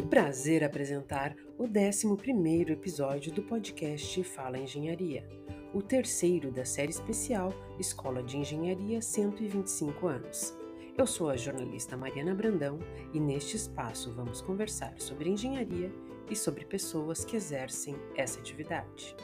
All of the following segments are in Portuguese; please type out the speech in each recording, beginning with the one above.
Que prazer apresentar o 11 episódio do podcast Fala Engenharia, o terceiro da série especial Escola de Engenharia 125 anos. Eu sou a jornalista Mariana Brandão e neste espaço vamos conversar sobre engenharia e sobre pessoas que exercem essa atividade.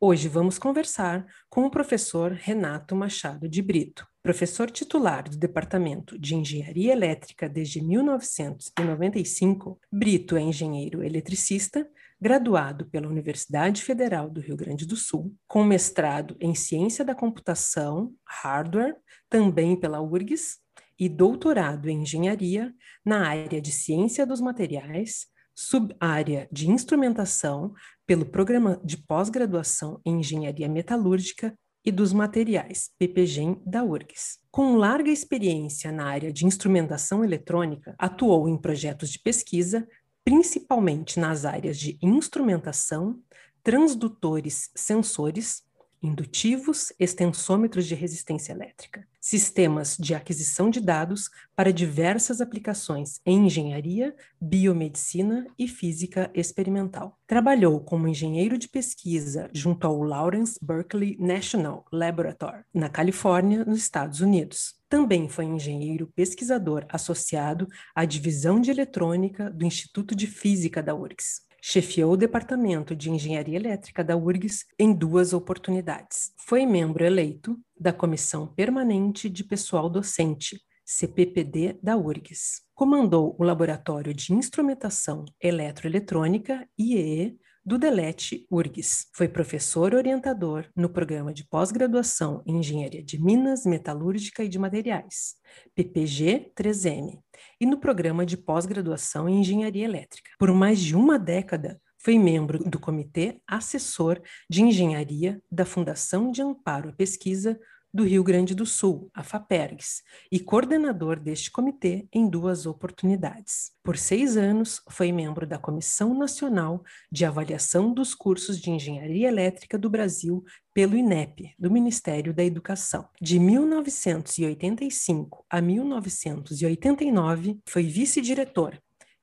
Hoje vamos conversar com o professor Renato Machado de Brito, professor titular do Departamento de Engenharia Elétrica desde 1995. Brito é engenheiro eletricista, graduado pela Universidade Federal do Rio Grande do Sul, com mestrado em Ciência da Computação, Hardware, também pela URGS, e doutorado em Engenharia na área de Ciência dos Materiais, subárea de instrumentação pelo Programa de Pós-Graduação em Engenharia Metalúrgica e dos Materiais, PPGEM, da URGS. Com larga experiência na área de instrumentação eletrônica, atuou em projetos de pesquisa, principalmente nas áreas de instrumentação, transdutores sensores, indutivos, extensômetros de resistência elétrica, sistemas de aquisição de dados para diversas aplicações em engenharia, biomedicina e física experimental. Trabalhou como engenheiro de pesquisa junto ao Lawrence Berkeley National Laboratory, na Califórnia, nos Estados Unidos. Também foi engenheiro pesquisador associado à divisão de eletrônica do Instituto de Física da URGS chefiou o Departamento de Engenharia Elétrica da URGS em duas oportunidades. Foi membro eleito da Comissão Permanente de Pessoal Docente, CPPD da URGS. Comandou o Laboratório de Instrumentação Eletroeletrônica, IEE, do Delete URGS. Foi professor orientador no programa de pós-graduação em Engenharia de Minas, Metalúrgica e de Materiais, PPG 3M, e no programa de pós-graduação em Engenharia Elétrica. Por mais de uma década, foi membro do Comitê Assessor de Engenharia da Fundação de Amparo à Pesquisa do Rio Grande do Sul, a FAPERGS, e coordenador deste comitê em duas oportunidades. Por seis anos, foi membro da Comissão Nacional de Avaliação dos Cursos de Engenharia Elétrica do Brasil pelo INEP, do Ministério da Educação. De 1985 a 1989, foi vice-diretor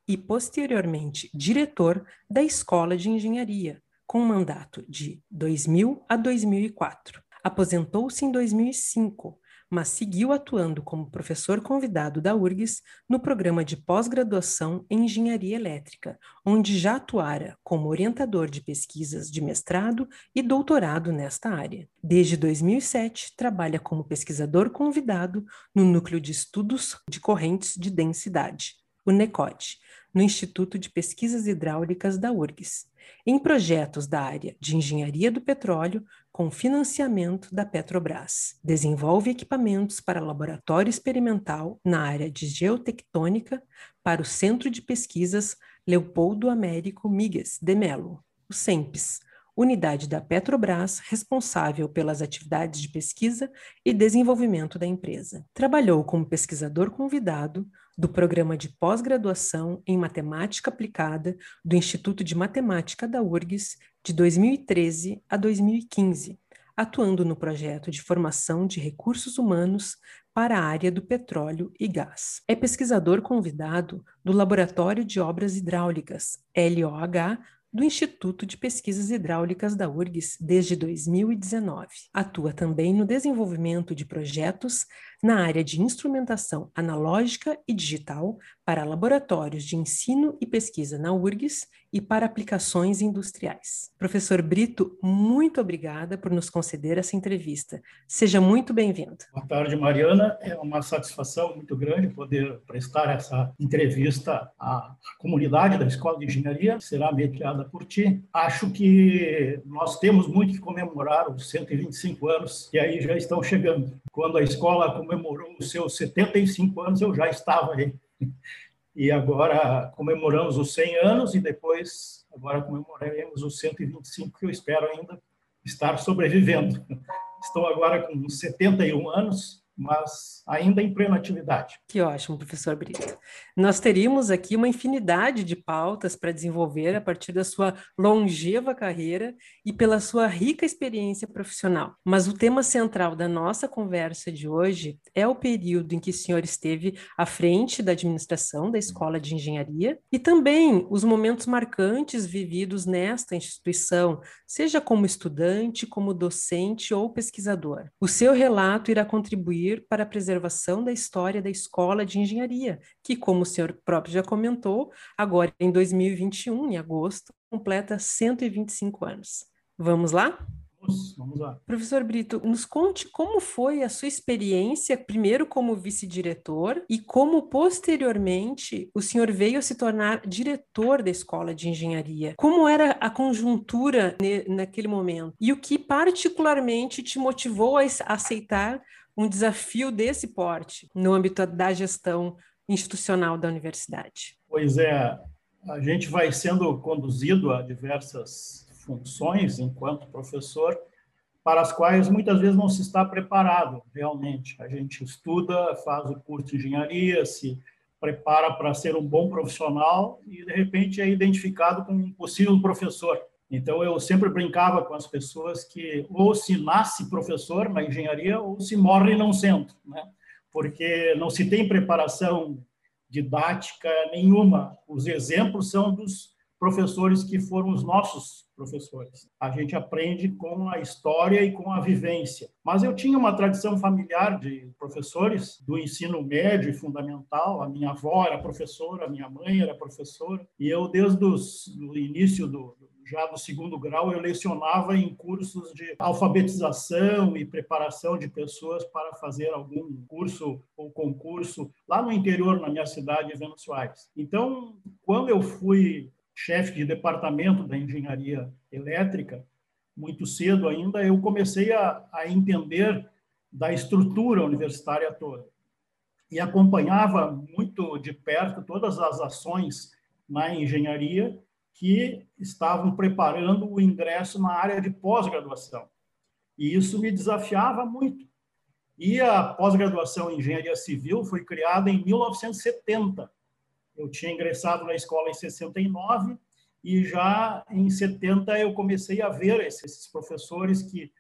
e, posteriormente, diretor da Escola de Engenharia, com mandato de 2000 a 2004. Aposentou-se em 2005, mas seguiu atuando como professor convidado da URGS no programa de pós-graduação em Engenharia Elétrica, onde já atuara como orientador de pesquisas de mestrado e doutorado nesta área. Desde 2007, trabalha como pesquisador convidado no Núcleo de Estudos de Correntes de Densidade, o NECOD, no Instituto de Pesquisas Hidráulicas da URGS, em projetos da área de engenharia do petróleo com financiamento da Petrobras. Desenvolve equipamentos para laboratório experimental na área de geotectônica para o Centro de Pesquisas Leopoldo Américo Migues de Melo, o CEMPES, unidade da Petrobras responsável pelas atividades de pesquisa e desenvolvimento da empresa. Trabalhou como pesquisador convidado do programa de pós-graduação em matemática aplicada do Instituto de Matemática da URGS de 2013 a 2015, atuando no projeto de formação de recursos humanos para a área do petróleo e gás. É pesquisador convidado do Laboratório de Obras Hidráulicas, LOH, do Instituto de Pesquisas Hidráulicas da URGS desde 2019. Atua também no desenvolvimento de projetos na área de instrumentação analógica e digital para laboratórios de ensino e pesquisa na URGS e para aplicações industriais. Professor Brito, muito obrigada por nos conceder essa entrevista. Seja muito bem-vindo. Boa tarde, Mariana. É uma satisfação muito grande poder prestar essa entrevista à comunidade da Escola de Engenharia, que será mediada por ti. Acho que nós temos muito que comemorar os 125 anos que aí já estão chegando. Quando a escola comemorou os seus 75 anos, eu já estava aí e agora comemoramos os 100 anos e depois agora comemoraremos os 125 que eu espero ainda estar sobrevivendo. Estou agora com 71 anos mas ainda em plena atividade. Que ótimo, professor Brito. Nós teríamos aqui uma infinidade de pautas para desenvolver a partir da sua longeva carreira e pela sua rica experiência profissional. Mas o tema central da nossa conversa de hoje é o período em que o senhor esteve à frente da administração da Escola de Engenharia e também os momentos marcantes vividos nesta instituição, seja como estudante, como docente ou pesquisador. O seu relato irá contribuir para a preservação da história da Escola de Engenharia, que, como o senhor próprio já comentou, agora em 2021, em agosto, completa 125 anos. Vamos lá? Vamos, lá. Professor Brito, nos conte como foi a sua experiência, primeiro como vice-diretor e como posteriormente o senhor veio se tornar diretor da Escola de Engenharia. Como era a conjuntura naquele momento? E o que particularmente te motivou a aceitar um desafio desse porte no âmbito da gestão institucional da universidade? Pois é, a gente vai sendo conduzido a diversas funções enquanto professor, para as quais muitas vezes não se está preparado realmente. A gente estuda, faz o curso de engenharia, se prepara para ser um bom profissional e, de repente, é identificado como um possível professor. Então, eu sempre brincava com as pessoas que ou se nasce professor na engenharia ou se morre não sendo, né? porque não se tem preparação didática nenhuma. Os exemplos são dos professores que foram os nossos professores. A gente aprende com a história e com a vivência. Mas eu tinha uma tradição familiar de professores do ensino médio e fundamental. A minha avó era professora, a minha mãe era professora, e eu desde o início do já no segundo grau, eu lecionava em cursos de alfabetização e preparação de pessoas para fazer algum curso ou concurso lá no interior, na minha cidade, Venus Soares. Então, quando eu fui chefe de departamento da engenharia elétrica, muito cedo ainda, eu comecei a, a entender da estrutura universitária toda. E acompanhava muito de perto todas as ações na engenharia que estavam preparando o ingresso na área de pós-graduação. E isso me desafiava muito. E a pós-graduação em engenharia civil foi criada em 1970 eu tinha ingressado na escola em 69 e já em 70 eu comecei a ver esses professores que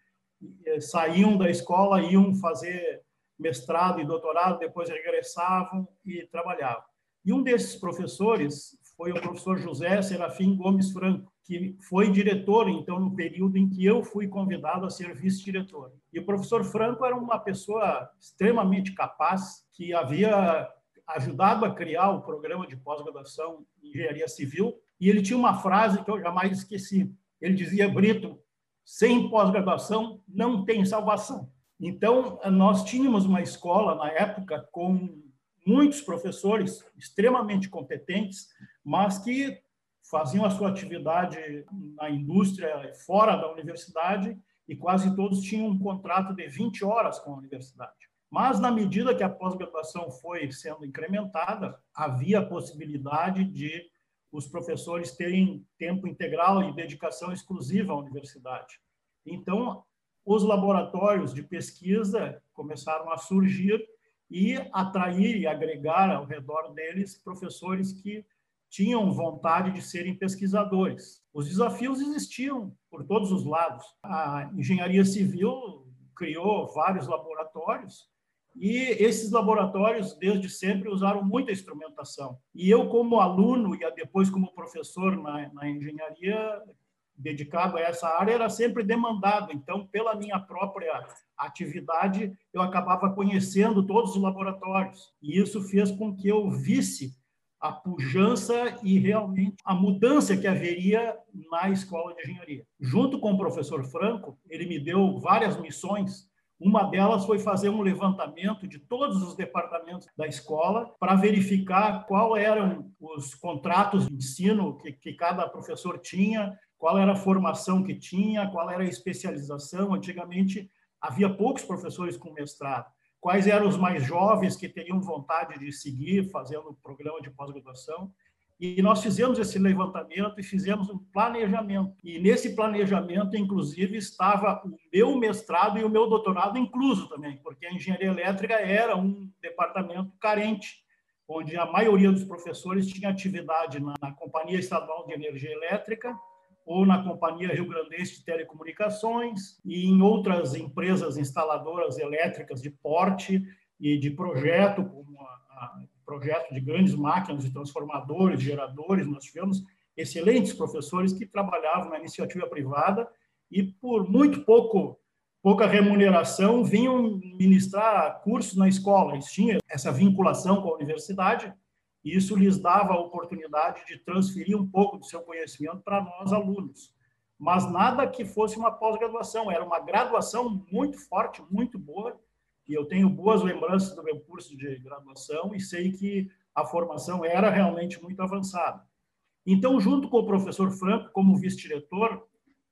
eh, saíam da escola, iam fazer mestrado e doutorado, depois regressavam e trabalhavam. E um desses professores foi o professor José Serafim Gomes Franco, que foi diretor, então, no período em que eu fui convidado a ser vice-diretor. E o professor Franco era uma pessoa extremamente capaz, que havia ajudado a criar o programa de pós-graduação em engenharia civil, e ele tinha uma frase que eu jamais esqueci. Ele dizia: Brito, sem pós-graduação não tem salvação. Então, nós tínhamos uma escola na época com muitos professores extremamente competentes, mas que faziam a sua atividade na indústria fora da universidade e quase todos tinham um contrato de 20 horas com a universidade. Mas, na medida que a pós-graduação foi sendo incrementada, havia a possibilidade de os professores terem tempo integral e dedicação exclusiva à universidade. Então, os laboratórios de pesquisa começaram a surgir e atrair e agregar ao redor deles professores que tinham vontade de serem pesquisadores. Os desafios existiam por todos os lados. A engenharia civil criou vários laboratórios e esses laboratórios, desde sempre, usaram muita instrumentação. E eu, como aluno e depois como professor na, na engenharia, dedicado a essa área, era sempre demandado. Então, pela minha própria atividade, eu acabava conhecendo todos os laboratórios. E isso fez com que eu visse a pujança e realmente a mudança que haveria na escola de engenharia. Junto com o professor Franco, ele me deu várias missões uma delas foi fazer um levantamento de todos os departamentos da escola para verificar qual eram os contratos de ensino que, que cada professor tinha, qual era a formação que tinha, qual era a especialização. Antigamente havia poucos professores com mestrado. Quais eram os mais jovens que teriam vontade de seguir fazendo o programa de pós-graduação? E nós fizemos esse levantamento e fizemos um planejamento. E nesse planejamento, inclusive, estava o meu mestrado e o meu doutorado incluso também, porque a engenharia elétrica era um departamento carente, onde a maioria dos professores tinha atividade na, na Companhia Estadual de Energia Elétrica ou na Companhia Rio Grandense de Telecomunicações e em outras empresas instaladoras elétricas de porte e de projeto, como a, a projeto de grandes máquinas de transformadores, geradores. Nós tivemos excelentes professores que trabalhavam na iniciativa privada e por muito pouco pouca remuneração vinham ministrar cursos na escola. Eles tinham essa vinculação com a universidade e isso lhes dava a oportunidade de transferir um pouco do seu conhecimento para nós alunos. Mas nada que fosse uma pós-graduação, era uma graduação muito forte, muito boa, e eu tenho boas lembranças do meu curso de graduação e sei que a formação era realmente muito avançada. Então, junto com o professor Franco, como vice-diretor,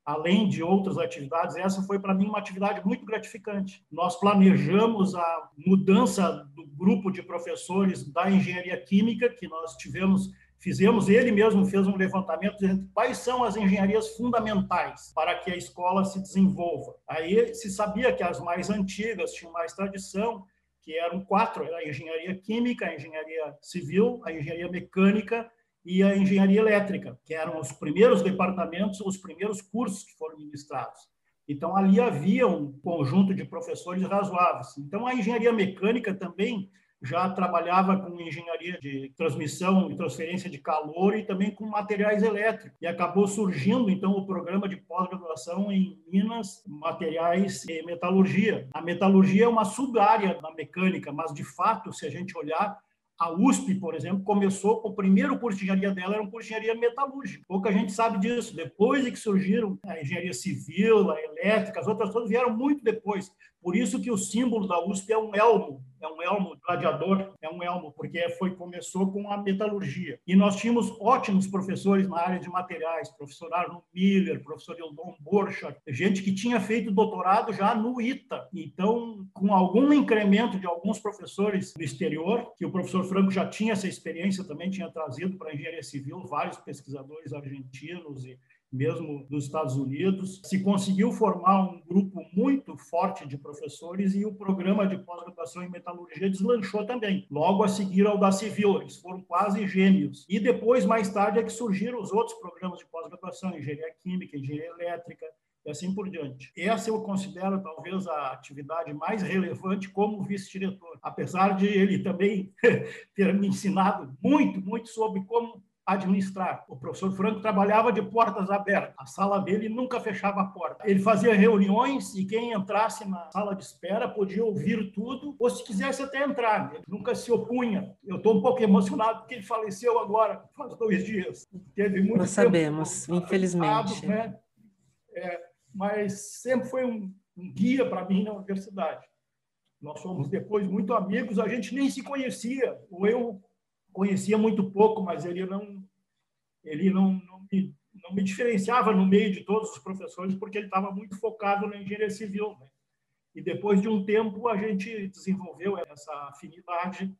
além de outras atividades, essa foi para mim uma atividade muito gratificante. Nós planejamos a mudança do grupo de professores da engenharia química que nós tivemos fizemos, ele mesmo fez um levantamento dizendo quais são as engenharias fundamentais para que a escola se desenvolva. Aí se sabia que as mais antigas tinham mais tradição, que eram quatro, a engenharia química, a engenharia civil, a engenharia mecânica e a engenharia elétrica, que eram os primeiros departamentos, os primeiros cursos que foram ministrados. Então, ali havia um conjunto de professores razoáveis. Então, a engenharia mecânica também já trabalhava com engenharia de transmissão e transferência de calor e também com materiais elétricos. E acabou surgindo, então, o programa de pós-graduação em Minas, Materiais e Metalurgia. A metalurgia é uma sub-área da mecânica, mas, de fato, se a gente olhar, a USP, por exemplo, começou com o primeiro curso de engenharia dela, era um curso de engenharia metalúrgica. Pouca gente sabe disso. Depois é que surgiram a engenharia civil, a elétrica, as outras todas vieram muito depois. Por isso que o símbolo da USP é um elmo, é um elmo gladiador, é um elmo, porque foi começou com a metalurgia. E nós tínhamos ótimos professores na área de materiais, professor Arno Miller, professor Eldon Borchardt, gente que tinha feito doutorado já no ITA. Então, com algum incremento de alguns professores do exterior, que o professor Franco já tinha essa experiência, também tinha trazido para a engenharia civil vários pesquisadores argentinos e mesmo dos Estados Unidos. Se conseguiu formar um grupo muito forte de professores e o programa de pós-graduação em metalurgia deslanchou também. Logo a seguir ao da civil, eles foram quase gêmeos. E depois, mais tarde, é que surgiram os outros programas de pós-graduação, engenharia química, engenharia elétrica, e assim por diante. Essa eu considero talvez a atividade mais relevante como vice-diretor, apesar de ele também ter me ensinado muito, muito sobre como administrar. O professor Franco trabalhava de portas abertas. A sala dele nunca fechava a porta. Ele fazia reuniões e quem entrasse na sala de espera podia ouvir tudo, ou se quisesse até entrar. Ele nunca se opunha. Eu estou um pouco emocionado porque ele faleceu agora, faz dois dias. Teve muito Nós sabemos, infelizmente. Né? É, mas sempre foi um, um guia para mim na universidade. Nós fomos depois muito amigos, a gente nem se conhecia. Ou eu conhecia muito pouco, mas ele não ele não, não, me, não me diferenciava no meio de todos os professores porque ele estava muito focado na engenharia civil. Né? E depois de um tempo a gente desenvolveu essa afinidade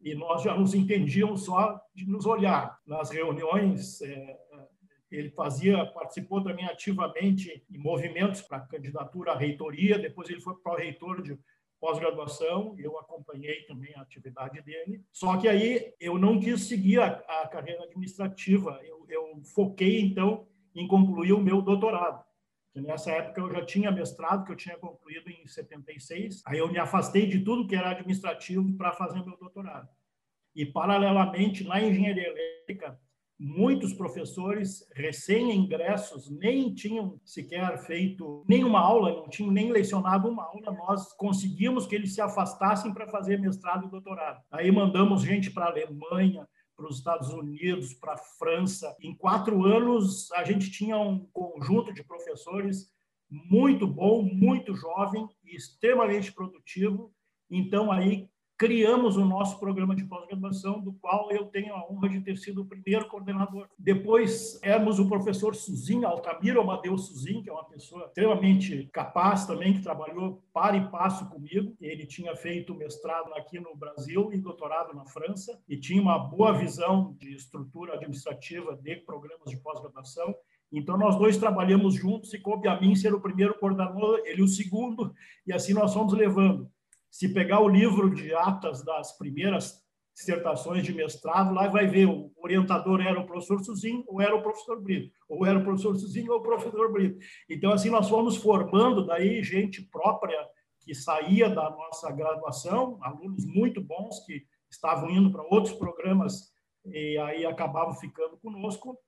e nós já nos entendíamos só de nos olhar nas reuniões. É, ele fazia, participou também ativamente em movimentos para candidatura à reitoria. Depois ele foi para o reitor de pós-graduação, eu acompanhei também a atividade dele. Só que aí eu não quis seguir a, a carreira administrativa, eu, eu, foquei então em concluir o meu doutorado. Que nessa época eu já tinha mestrado, que eu tinha concluído em 76. Aí eu me afastei de tudo que era administrativo para fazer meu doutorado. E paralelamente na engenharia elétrica muitos professores recém-ingressos nem tinham sequer feito nenhuma aula, não tinham nem lecionado uma aula, nós conseguimos que eles se afastassem para fazer mestrado e doutorado. Aí mandamos gente para a Alemanha, para os Estados Unidos, para a França. Em quatro anos, a gente tinha um conjunto de professores muito bom, muito jovem e extremamente produtivo. Então, aí criamos o nosso programa de pós-graduação, do qual eu tenho a honra de ter sido o primeiro coordenador. Depois, éramos o professor Suzin, Altamiro Amadeu Suzin, que é uma pessoa extremamente capaz também, que trabalhou para e passo comigo. Ele tinha feito mestrado aqui no Brasil e doutorado na França, e tinha uma boa visão de estrutura administrativa de programas de pós-graduação. Então, nós dois trabalhamos juntos e coube a mim ser o primeiro coordenador, ele o segundo, e assim nós fomos levando. Se pegar o livro de atas das primeiras dissertações de mestrado, lá vai ver o orientador era o professor Suzinho ou era o professor Brito, ou era o professor Suzinho ou o professor Brito. Então, assim, nós fomos formando daí gente própria que saía da nossa graduação, alunos muito bons que estavam indo para outros programas e aí acabavam ficando conosco,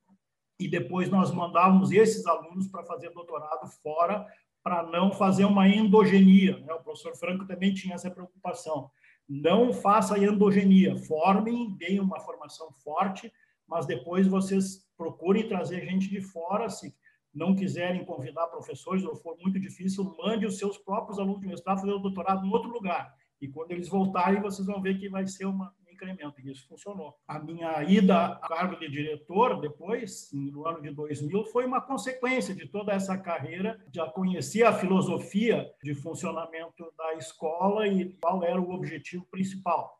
e depois nós mandávamos esses alunos para fazer doutorado fora para não fazer uma endogenia. Né? O professor Franco também tinha essa preocupação. Não faça endogenia, formem, deem uma formação forte, mas depois vocês procurem trazer gente de fora, se não quiserem convidar professores ou for muito difícil, mande os seus próprios alunos de mestrado fazer o doutorado em outro lugar. E quando eles voltarem, vocês vão ver que vai ser uma, incremento, e isso funcionou. A minha ida ao cargo de diretor, depois, no ano de 2000, foi uma consequência de toda essa carreira, já conhecia a filosofia de funcionamento da escola e qual era o objetivo principal.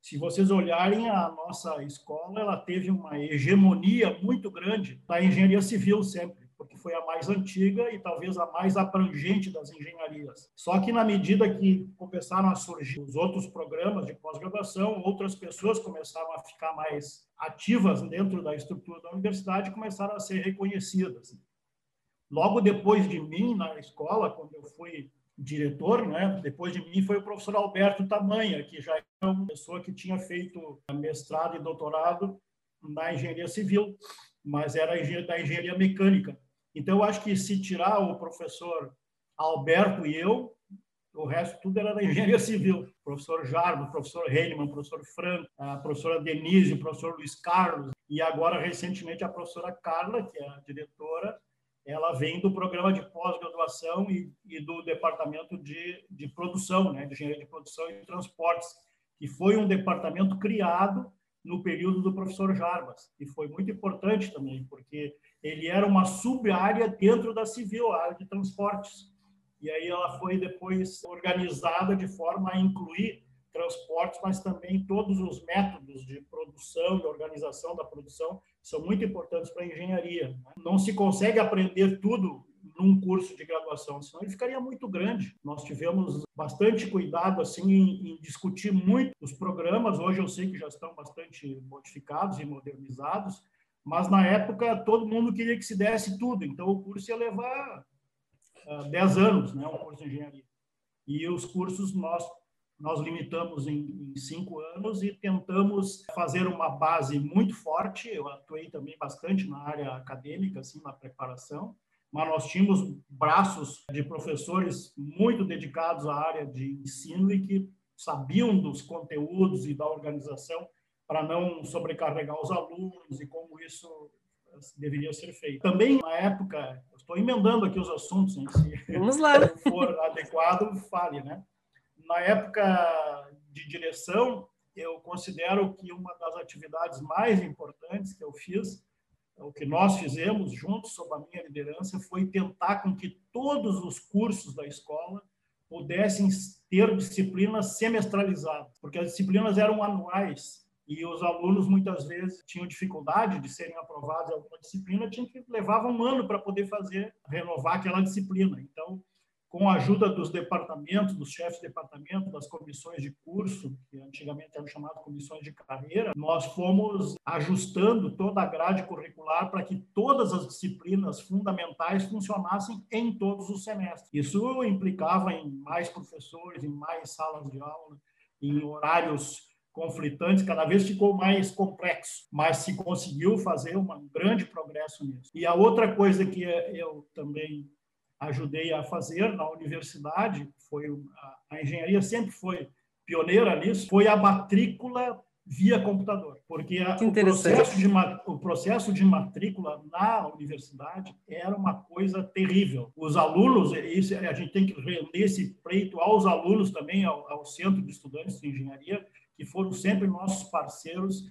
Se vocês olharem, a nossa escola ela teve uma hegemonia muito grande da engenharia civil sempre porque foi a mais antiga e talvez a mais abrangente das engenharias. Só que na medida que começaram a surgir os outros programas de pós-graduação, outras pessoas começaram a ficar mais ativas dentro da estrutura da universidade e começaram a ser reconhecidas. Logo depois de mim na escola, quando eu fui diretor, né? Depois de mim foi o professor Alberto Tamanha, que já é uma pessoa que tinha feito mestrado e doutorado na engenharia civil, mas era da engenharia mecânica. Então, eu acho que se tirar o professor Alberto e eu, o resto tudo era da engenharia civil. O professor Jarbo, professor Heinemann, professor Franco, a professora Denise, o professor Luiz Carlos, e agora, recentemente, a professora Carla, que é a diretora, ela vem do programa de pós-graduação e, e, do departamento de, de produção, né, de engenharia de produção e transportes, que foi um departamento criado no período do professor Jarbas, e foi muito importante também, porque ele era uma sub-área dentro da civil, a área de transportes. E aí ela foi depois organizada de forma a incluir transportes, mas também todos os métodos de produção e organização da produção são muito importantes para a engenharia. Né? Não se consegue aprender tudo num curso de graduação, senão ele ficaria muito grande. Nós tivemos bastante cuidado assim em, em, discutir muito os programas. Hoje eu sei que já estão bastante modificados e modernizados, mas na época todo mundo queria que se desse tudo, então o curso ia levar uh, 10 anos, né, um curso de engenharia. E os cursos nós nós limitamos em, em, cinco anos e tentamos fazer uma base muito forte. Eu atuei também bastante na área acadêmica, assim, na preparação, mas nós tínhamos braços de professores muito dedicados à área de ensino e que sabiam dos conteúdos e da organização para não sobrecarregar os alunos e como isso deveria ser feito. Também, na época, estou emendando aqui os assuntos, hein, se Vamos lá. for adequado, fale, né? Na época de direção, eu considero que uma das atividades mais importantes que eu fiz, o que nós fizemos juntos, sob a minha liderança, foi tentar com que todos os cursos da escola pudessem ter disciplinas semestralizadas, porque as disciplinas eram anuais e os alunos muitas vezes tinham dificuldade de serem aprovados em alguma disciplina, tinham que levar um ano para poder fazer, renovar aquela disciplina. Então, com a ajuda dos departamentos, dos chefes de departamento, das comissões de curso, que antigamente eram chamadas comissões de carreira, nós fomos ajustando toda a grade curricular para que todas as disciplinas fundamentais funcionassem em todos os semestres. Isso implicava em mais professores, em mais salas de aula, em horários conflitantes, cada vez ficou mais complexo, mas se conseguiu fazer um grande progresso nisso. E a outra coisa que eu também ajudei a fazer na universidade foi a, engenharia sempre foi pioneira nisso, foi a matrícula via computador, porque a, o, processo de, o processo de matrícula na universidade era uma coisa terrível. Os alunos, isso, a gente tem que render esse pleito aos alunos também, ao, ao Centro de Estudantes de Engenharia, que foram sempre nossos parceiros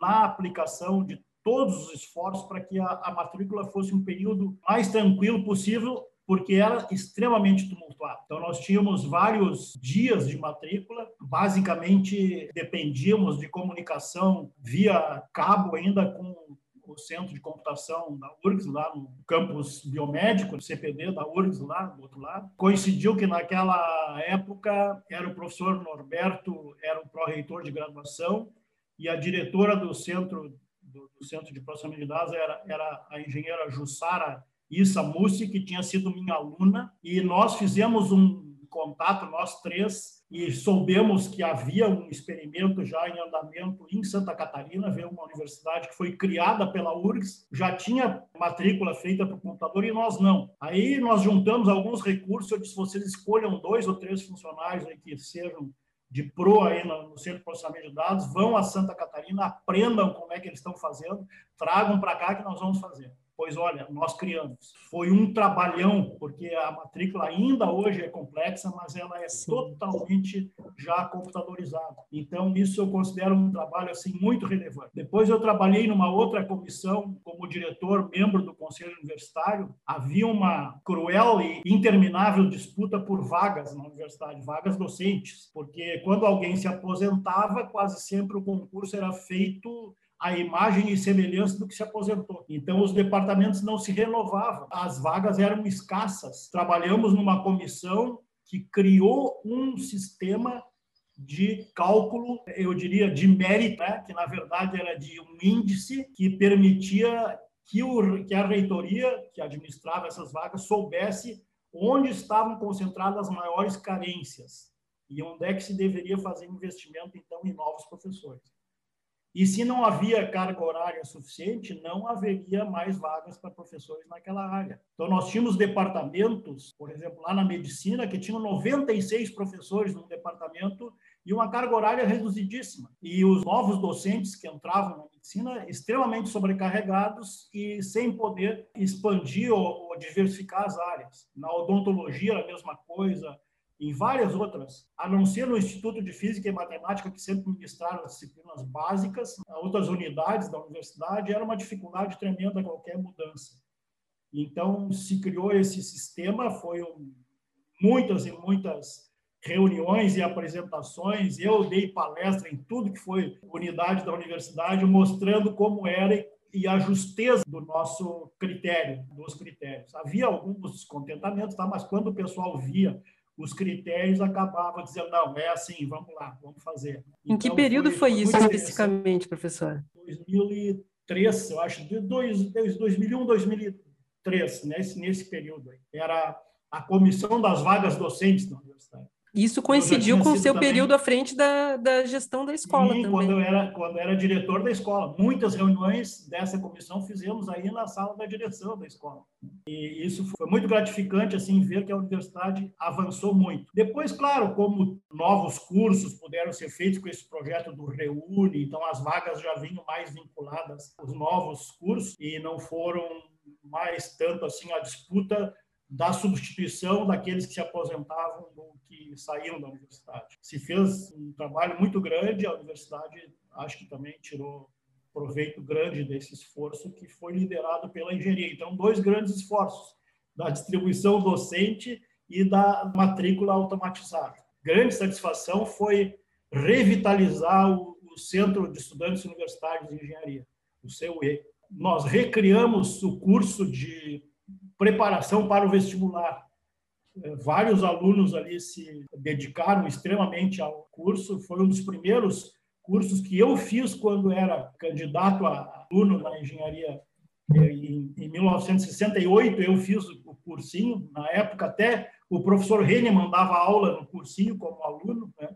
na aplicação de todos os esforços para que a, a matrícula fosse um período mais tranquilo possível porque era extremamente tumultuado. Então, nós tínhamos vários dias de matrícula, basicamente dependíamos de comunicação via cabo, ainda com centro de computação da URGS, lá no campus biomédico, CPD da URGS, lá do outro lado. Coincidiu que naquela época era o professor Norberto, era o pró-reitor de graduação, e a diretora do centro do, do centro de processamento de dados era, era a engenheira Jussara Issa Mussi, que tinha sido minha aluna, e nós fizemos um contato, nós três, e soubemos que havia um experimento já em andamento em Santa Catarina, veio uma universidade que foi criada pela URGS, já tinha matrícula feita para o computador e nós não. Aí nós juntamos alguns recursos, eu disse, vocês escolham dois ou três funcionários aí que sejam de pro aí no, Centro de Processamento de Dados, vão a Santa Catarina, aprendam como é que eles estão fazendo, tragam para cá que nós vamos fazer. Pois olha, nós criamos. Foi um trabalhão, porque a matrícula ainda hoje é complexa, mas ela é totalmente já computadorizada. Então, isso eu considero um trabalho assim muito relevante. Depois eu trabalhei numa outra comissão como diretor, membro do Conselho Universitário. Havia uma cruel e interminável disputa por vagas na universidade, vagas docentes, porque quando alguém se aposentava, quase sempre o concurso era feito a imagem e semelhança do que se aposentou. Então, os departamentos não se renovavam, as vagas eram escassas. Trabalhamos numa comissão que criou um sistema de cálculo, eu diria, de mérito, né? que na verdade era de um índice que permitia que, o, que a reitoria, que administrava essas vagas, soubesse onde estavam concentradas as maiores carências e onde é que se deveria fazer investimento, então, em novos professores. E se não havia carga horária suficiente, não haveria mais vagas para professores naquela área. Então, nós tínhamos departamentos, por exemplo, lá na medicina, que tinham 96 professores no departamento e uma carga horária reduzidíssima. E os novos docentes que entravam na medicina extremamente sobrecarregados e sem poder expandir ou, ou diversificar as áreas. Na odontologia a mesma coisa, em várias outras, a não ser no Instituto de Física e Matemática, que sempre ministraram as disciplinas básicas, outras unidades da universidade, era uma dificuldade tremenda qualquer mudança. Então, se criou esse sistema, foi um, muitas e muitas reuniões e apresentações, eu dei palestra em tudo que foi unidade da universidade, mostrando como era e a justeza do nosso critério, dos critérios. Havia alguns descontentamentos, tá? mas quando o pessoal via os critérios acabavam dizendo, não, é assim, vamos lá, vamos fazer. Em então, que período foi, foi isso especificamente, professor? 2003, eu acho, de dois, 2001, 2003, nesse, nesse período. Aí. Era a comissão das vagas docentes da universidade. Isso coincidiu com o seu também... período à frente da, da gestão da escola Sim, também. quando eu era quando eu era diretor da escola. Muitas reuniões dessa comissão fizemos aí na sala da direção da escola. E isso foi muito gratificante assim ver que a universidade avançou muito. Depois, claro, como novos cursos puderam ser feitos com esse projeto do Reúne, então as vagas já vinham mais vinculadas aos novos cursos e não foram mais tanto assim a disputa da substituição daqueles que se aposentavam ou que saíam da universidade. Se fez um trabalho muito grande, a universidade acho que também tirou proveito grande desse esforço que foi liderado pela engenharia. Então, dois grandes esforços, da distribuição docente e da matrícula automatizada. Grande satisfação foi revitalizar o, o Centro de Estudantes Universitários de Engenharia, o CUE. Nós recriamos o curso de preparação para o vestibular. É, vários alunos ali se dedicaram extremamente ao curso. Foi um dos primeiros cursos que eu fiz quando era candidato a aluno na engenharia. É, em, 1968 eu fiz o cursinho. Na época até o professor Rene mandava aula no cursinho como aluno. Né?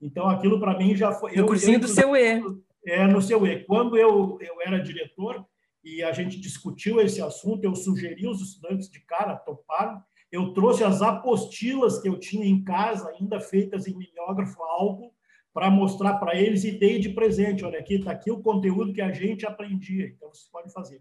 Então aquilo para mim já foi. No eu, cursinho eu, do seu E. É, no seu E. Quando eu, eu era diretor, e a gente discutiu esse assunto. Eu sugeri os estudantes de cara, toparam. Eu trouxe as apostilas que eu tinha em casa, ainda feitas em mimeógrafo álbum, para mostrar para eles e dei de presente. Olha aqui, está aqui o conteúdo que a gente aprendia, então vocês podem fazer.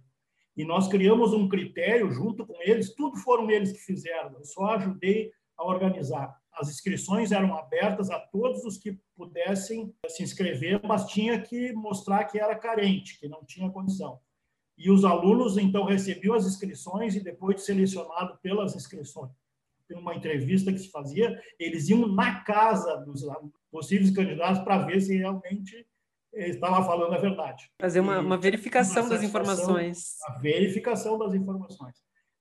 E nós criamos um critério junto com eles, tudo foram eles que fizeram, eu só ajudei a organizar. As inscrições eram abertas a todos os que pudessem se inscrever, mas tinha que mostrar que era carente, que não tinha condição. E os alunos, então, recebiam as inscrições e depois de selecionado pelas inscrições, tem uma entrevista que se fazia, eles iam na casa dos possíveis candidatos para ver se realmente estava falando a verdade. Fazer uma, uma verificação uma das informações. A verificação das informações.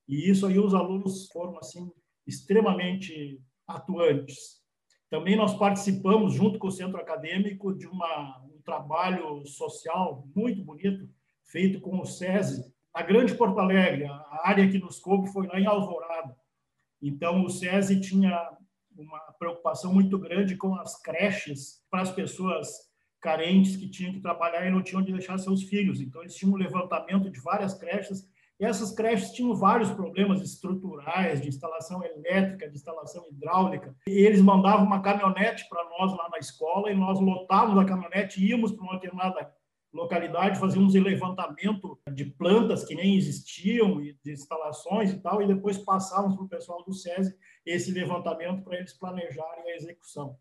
E isso aí os alunos foram assim extremamente atuantes. Também nós participamos junto com o centro acadêmico de uma, um trabalho social muito bonito feito com o SESI, a Grande Porto Alegre, a área que nos coube foi lá em Alvorada. Então, o SESI tinha uma preocupação muito grande com as creches para as pessoas carentes que tinham que trabalhar e não tinham onde deixar seus filhos. Então, eles tinham um levantamento de várias creches e essas creches tinham vários problemas estruturais, de instalação elétrica, de instalação hidráulica. E eles mandavam uma caminhonete para nós lá na escola e nós lotávamos a caminhonete e íamos para uma determinada localidade, fazíamos um levantamento de plantas que nem existiam, de instalações e tal, e depois passávamos para o pessoal do SESI esse levantamento para eles planejarem a execução.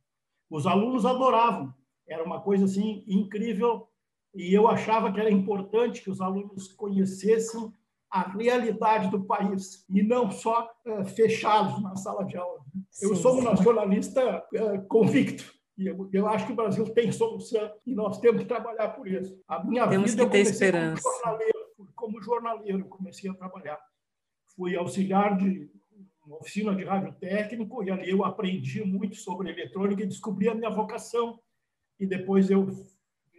Os alunos adoravam, era uma coisa assim incrível, e eu achava que era importante que os alunos conhecessem a realidade do país e não só uh, fechados na sala de aula. Sim, eu sou um nacionalista uh, convicto e eu, eu, acho que o Brasil tem solução e nós temos que trabalhar por isso. A minha temos vida que ter esperança. Como jornaleiro, como jornaleiro, comecei a trabalhar. Fui auxiliar de uma oficina de rádio técnico e ali eu aprendi muito sobre eletrônica e descobri a minha vocação. E depois eu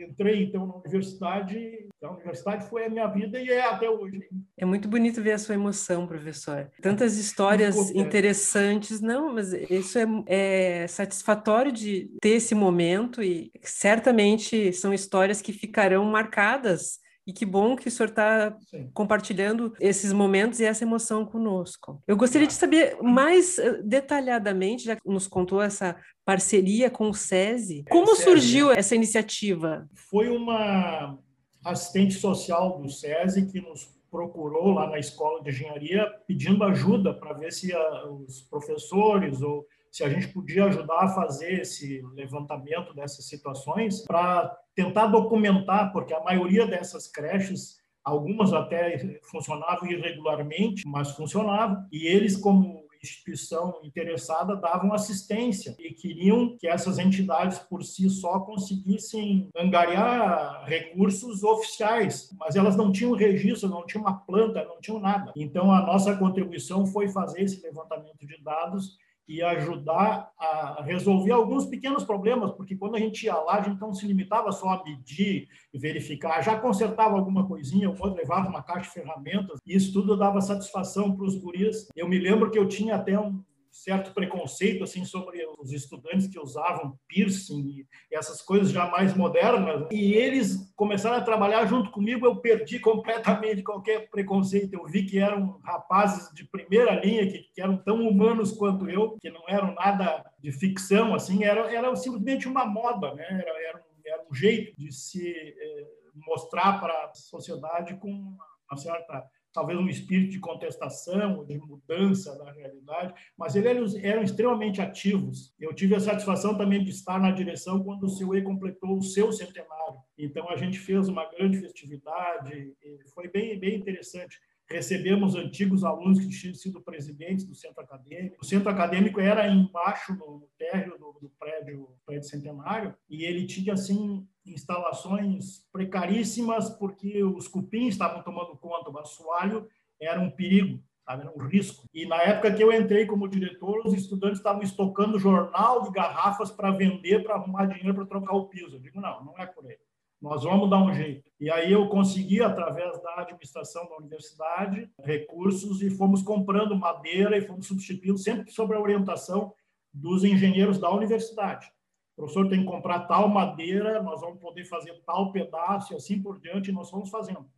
entrei então na universidade, a universidade foi a minha vida e é até hoje. É muito bonito ver a sua emoção, professor. Tantas histórias interessantes, não, mas isso é, é satisfatório de ter esse momento e certamente são histórias que ficarão marcadas e que bom que o senhor está compartilhando esses momentos e essa emoção conosco. Eu gostaria de saber mais eh, detalhadamente, já que nos contou essa parceria com o SESI, como SESI, surgiu né? essa iniciativa? Foi uma assistente social do SESI que nos procurou lá na escola de engenharia pedindo ajuda para ver se a, os professores ou se a gente podia ajudar a fazer esse levantamento dessas situações para tentar documentar, porque a maioria dessas creches, algumas até funcionavam irregularmente, mas funcionavam, e eles, como instituição interessada davam assistência e queriam que essas entidades por si só conseguissem angariar recursos oficiais, mas elas não tinham registro, não tinham uma planta, não tinham nada. Então a nossa contribuição foi fazer esse levantamento de dados e ajudar a resolver alguns pequenos problemas, porque quando a gente ia lá, a gente não se limitava só a medir e verificar, já consertava alguma coisinha, ou levava uma caixa de ferramentas, e isso tudo dava satisfação para os guris. Eu me lembro que eu tinha até um certo preconceito assim sobre os estudantes que usavam piercing e essas coisas já mais modernas. E eles começaram a trabalhar junto comigo eu perdi completamente qualquer preconceito. Eu vi que eram rapazes de primeira linha que, que eram tão humanos quanto eu que não eram nada de ficção assim era era simplesmente uma moda né? Era, era, um, era um jeito de se eh, mostrar para a sociedade com uma certa talvez um espírito de contestação, de mudança da realidade, mas eles eram extremamente ativos. Eu tive a satisfação também de estar na direção quando o CUE completou o seu centenário. Então a gente fez uma grande festividade, foi bem, bem interessante recebemos antigos alunos que tinham sido presidentes do centro acadêmico. O centro acadêmico era embaixo no térreo do, do prédio, prédio centenário e ele tinha assim instalações precaríssimas porque os cupins estavam tomando conta, o assoalho era um perigo. Sabe, era um risco. E na época que eu entrei como diretor, os estudantes estavam estocando jornal de garrafas para vender, para arrumar dinheiro para trocar o piso. Eu digo, não, não é por aí. Nós vamos dar um jeito. E aí eu consegui, através da administração da universidade, recursos e fomos comprando madeira e fomos substituindo, sempre sob a orientação dos engenheiros da universidade. Professor tem que comprar tal madeira, nós vamos poder fazer tal pedaço e assim por diante, nós fomos fazendo.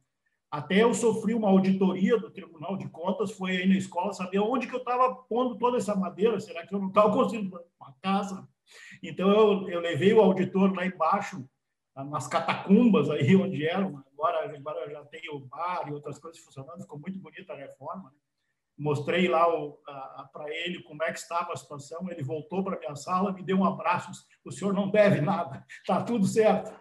Até eu sofri uma auditoria do Tribunal de Contas, foi aí na escola saber onde que eu estava pondo toda essa madeira, será que eu não estava construindo uma casa Então, eu, eu levei o auditor lá embaixo, nas catacumbas aí onde eram, agora, agora já tem o bar e outras coisas funcionando, ficou muito bonita a reforma. Né? Mostrei lá para ele como é que estava a situação, ele voltou para minha sala, me deu um abraço, o senhor não deve nada, está tudo certo,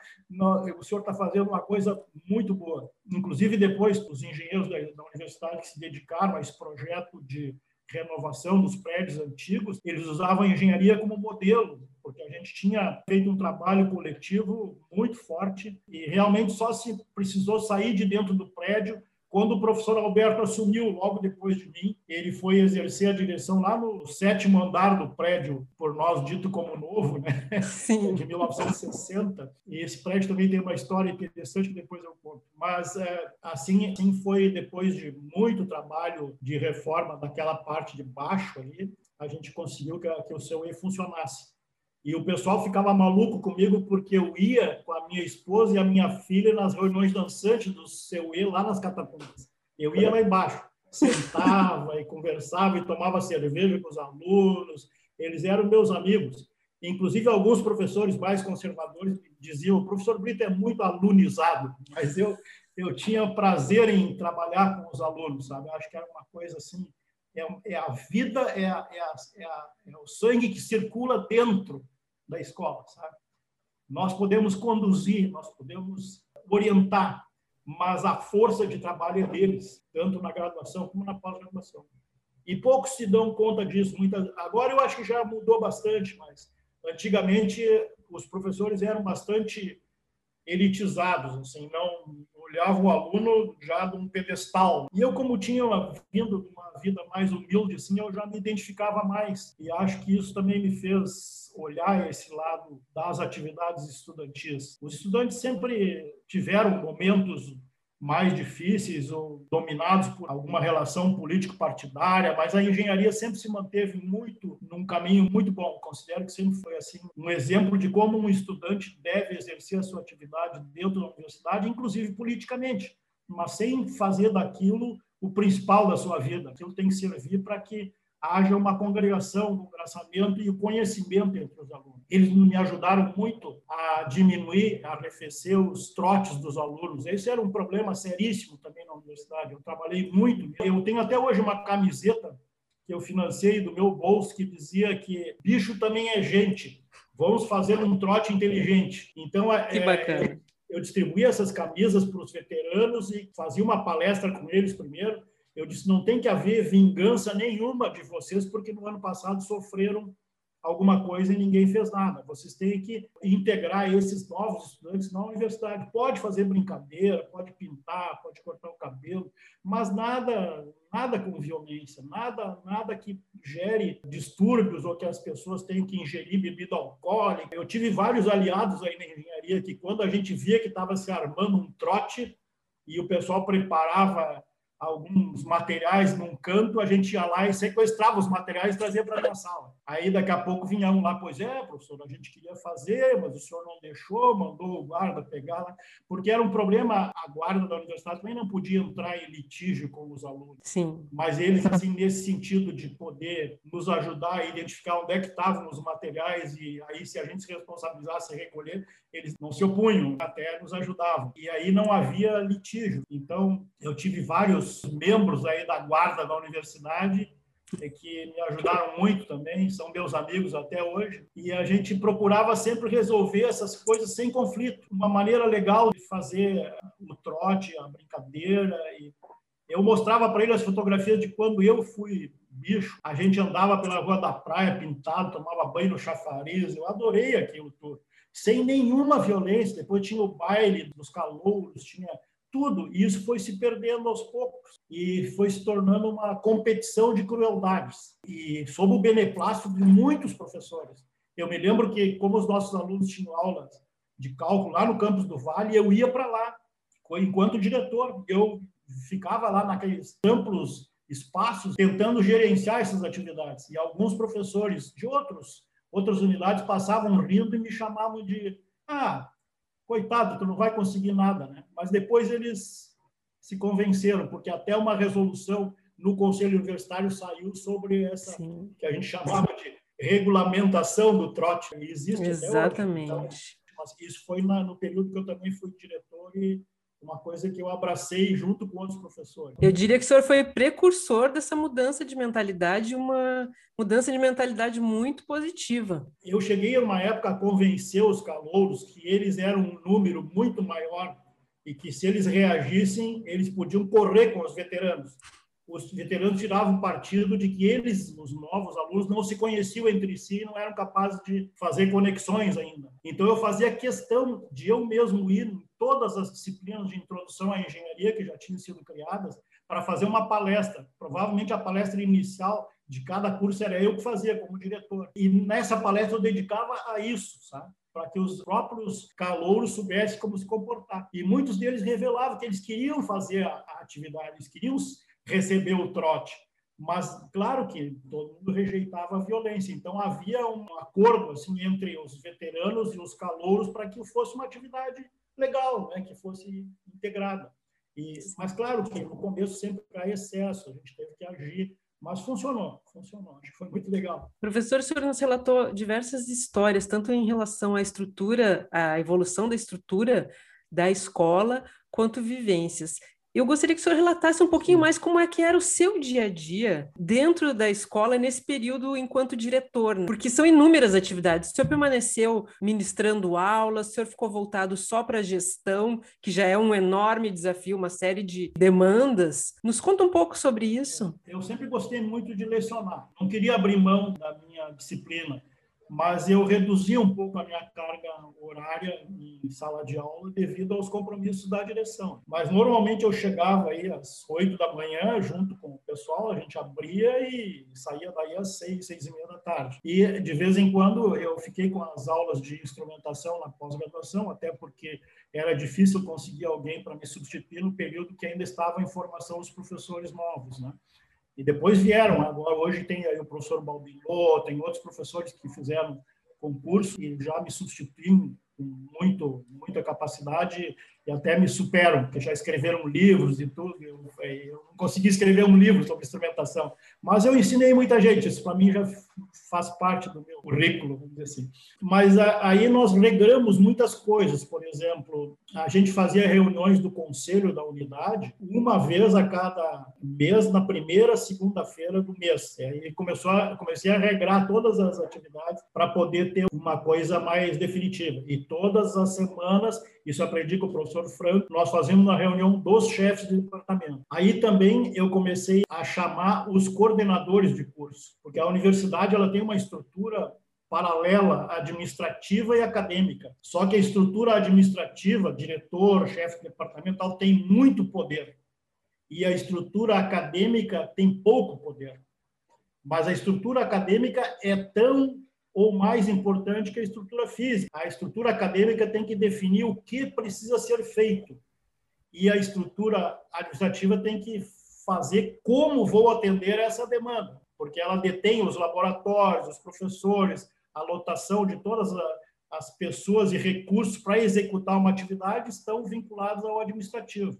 o senhor está fazendo uma coisa muito boa. Inclusive, depois, os engenheiros da, da universidade que se dedicaram a esse projeto de renovação dos prédios antigos, eles usavam a engenharia como modelo, porque a gente tinha feito um trabalho coletivo muito forte e realmente só se precisou sair de dentro do prédio quando o professor Alberto assumiu, logo depois de mim, ele foi exercer a direção lá no sétimo andar do prédio, por nós dito como novo, né? Sim. de 1960. E esse prédio também tem uma história interessante que depois eu conto. Mas é, assim, assim foi depois de muito trabalho de reforma daquela parte de baixo ali, a gente conseguiu que, que o seu E funcionasse. E o pessoal ficava maluco comigo porque eu ia com a minha esposa e a minha filha nas reuniões dançantes do CUE lá nas catacumbas. Eu ia lá embaixo, sentava e conversava e tomava cerveja com os alunos. Eles eram meus amigos. Inclusive, alguns professores mais conservadores diziam: o professor Brito é muito alunizado, mas eu, eu tinha prazer em trabalhar com os alunos, sabe? Eu acho que era uma coisa assim. É, é a vida, é, a, é, a, é, a, é o sangue que circula dentro da escola, sabe? Nós podemos conduzir, nós podemos orientar, mas a força de trabalho é deles, tanto na graduação como na pós-graduação. E poucos se dão conta disso. Muitas... Agora eu acho que já mudou bastante, mas antigamente os professores eram bastante elitizados, assim, não olhava o aluno já de um pedestal. E eu, como tinha vindo de uma vida mais humilde, assim, eu já me identificava mais. E acho que isso também me fez olhar esse lado das atividades estudantis. Os estudantes sempre tiveram momentos mais difíceis ou dominados por alguma relação político-partidária, mas a engenharia sempre se manteve muito num caminho muito bom. Considero que sempre foi assim um exemplo de como um estudante deve exercer a sua atividade dentro da universidade, inclusive politicamente, mas sem fazer daquilo o principal da sua vida. Aquilo tem que servir para que haja uma congregação, um congraçamento e o conhecimento entre os alunos. Eles me ajudaram muito a diminuir, a arrefecer os trotes dos alunos. Esse era um problema seríssimo também na universidade. Eu trabalhei muito. Eu tenho até hoje uma camiseta que eu financei do meu bolso que dizia que bicho também é gente. Vamos fazer um trote inteligente. Então, é, que bacana. eu distribuía essas camisas para os veteranos e fazia uma palestra com eles primeiro eu disse: não tem que haver vingança nenhuma de vocês, porque no ano passado sofreram alguma coisa e ninguém fez nada. Vocês têm que integrar esses novos estudantes na universidade. Pode fazer brincadeira, pode pintar, pode cortar o cabelo, mas nada, nada com violência, nada, nada que gere distúrbios ou que as pessoas tenham que ingerir bebida alcoólica. Eu tive vários aliados aí na engenharia que quando a gente via que estava se armando um trote e o pessoal preparava alguns materiais num canto, a gente ia lá e sequestrava os materiais e trazia para a sala. Aí daqui a pouco vinha um lá, pois é, professor, a gente queria fazer, mas o senhor não deixou, mandou o guarda pegar lá, porque era um problema, a guarda da universidade também não podia entrar em litígio com os alunos. Sim. Mas eles, assim, nesse sentido de poder nos ajudar a identificar onde é que estavam os materiais e aí se a gente se responsabilizasse em recolher, eles não se opunham, até nos ajudavam. E aí não havia litígio. Então, eu tive vários membros aí da guarda da universidade que me ajudaram muito também, são meus amigos até hoje, e a gente procurava sempre resolver essas coisas sem conflito, uma maneira legal de fazer o trote, a brincadeira, e eu mostrava para ele as fotografias de quando eu fui bicho, a gente andava pela rua da praia pintado, tomava banho no chafariz, eu adorei aquilo tudo, sem nenhuma violência, depois tinha o baile dos calouros, tinha tudo. E isso foi se perdendo aos poucos e foi se tornando uma competição de crueldades. E sob o beneplácito de muitos professores. Eu me lembro que, como os nossos alunos tinham aulas de cálculo lá no campus do Vale, eu ia para lá, enquanto diretor. Eu ficava lá naqueles amplos espaços tentando gerenciar essas atividades. E alguns professores de outros outras unidades passavam rindo e me chamavam de ah, coitado, tu não vai conseguir nada, né? Mas depois eles se convenceram, porque até uma resolução no Conselho Universitário saiu sobre essa Sim. que a gente chamava de regulamentação do trote. Existe Exatamente. Então, isso foi na, no período que eu também fui diretor e uma coisa que eu abracei junto com outros professores. Eu diria que o senhor foi precursor dessa mudança de mentalidade, uma mudança de mentalidade muito positiva. Eu cheguei a uma época a convencer os calouros que eles eram um número muito maior e que se eles reagissem, eles podiam correr com os veteranos os veteranos tiravam partido de que eles, os novos alunos, não se conheciam entre si não eram capazes de fazer conexões ainda. Então, eu fazia questão de eu mesmo ir em todas as disciplinas de introdução à engenharia que já tinham sido criadas para fazer uma palestra. Provavelmente a palestra inicial de cada curso era eu que fazia como diretor. E nessa palestra eu dedicava a isso, sabe? Para que os próprios calouros soubessem como se comportar. E muitos deles revelavam que eles queriam fazer a, atividade, eles queriam recebeu o trote. Mas, claro que todo mundo rejeitava a violência. Então, havia um acordo assim, entre os veteranos e os calouros para que fosse uma atividade legal, né? que fosse integrada. E, mas, claro que no começo sempre há excesso, a gente teve que agir mas funcionou, funcionou. Acho que foi muito legal. Professor, o senhor nos relatou diversas histórias, tanto em relação à estrutura, à evolução da estrutura da escola, quanto vivências. Eu gostaria que o senhor relatasse um pouquinho mais como é que era o seu dia a dia dentro da escola nesse período enquanto diretor, né? porque são inúmeras atividades. O senhor permaneceu ministrando aulas, o senhor ficou voltado só para a gestão, que já é um enorme desafio, uma série de demandas. Nos conta um pouco sobre isso. Eu sempre gostei muito de lecionar. Não queria abrir mão da minha disciplina mas eu reduzi um pouco a minha carga horária em sala de aula devido aos compromissos da direção. Mas normalmente eu chegava aí às oito da manhã junto com o pessoal, a gente abria e saía daí às seis, seis e meia da tarde. E de vez em quando eu fiquei com as aulas de instrumentação na pós-graduação, até porque era difícil conseguir alguém para me substituir no período que ainda estava em formação os professores novos, né? E depois vieram, agora hoje tem o professor Balbinô, tem outros professores que fizeram concurso e já me substituem com muito, muita capacidade e até me superam, porque já escreveram livros e tudo. Eu, eu, não consegui escrever um livro sobre instrumentação, mas eu ensinei muita gente. Isso para mim já faz parte do meu currículo, vamos dizer assim. Mas aí nós regramos muitas coisas. Por exemplo, a gente fazia reuniões do conselho da unidade uma vez a cada mês, na primeira segunda-feira do mês. E aí começou a, comecei a regrar todas as atividades para poder ter uma coisa mais definitiva. E todas as semanas isso aprendi com o professor Franco. Nós fazemos uma reunião dos chefes de departamento. Aí também eu comecei a chamar os coordenadores de curso, porque a universidade ela tem uma estrutura paralela administrativa e acadêmica. Só que a estrutura administrativa, diretor, chefe de departamental, tem muito poder. E a estrutura acadêmica tem pouco poder. Mas a estrutura acadêmica é tão ou mais importante que a estrutura física. A estrutura acadêmica tem que definir o que precisa ser feito e a estrutura administrativa tem que fazer como vou atender essa demanda, porque ela detém os laboratórios, os professores, a lotação de todas as pessoas e recursos para executar uma atividade estão vinculados ao administrativo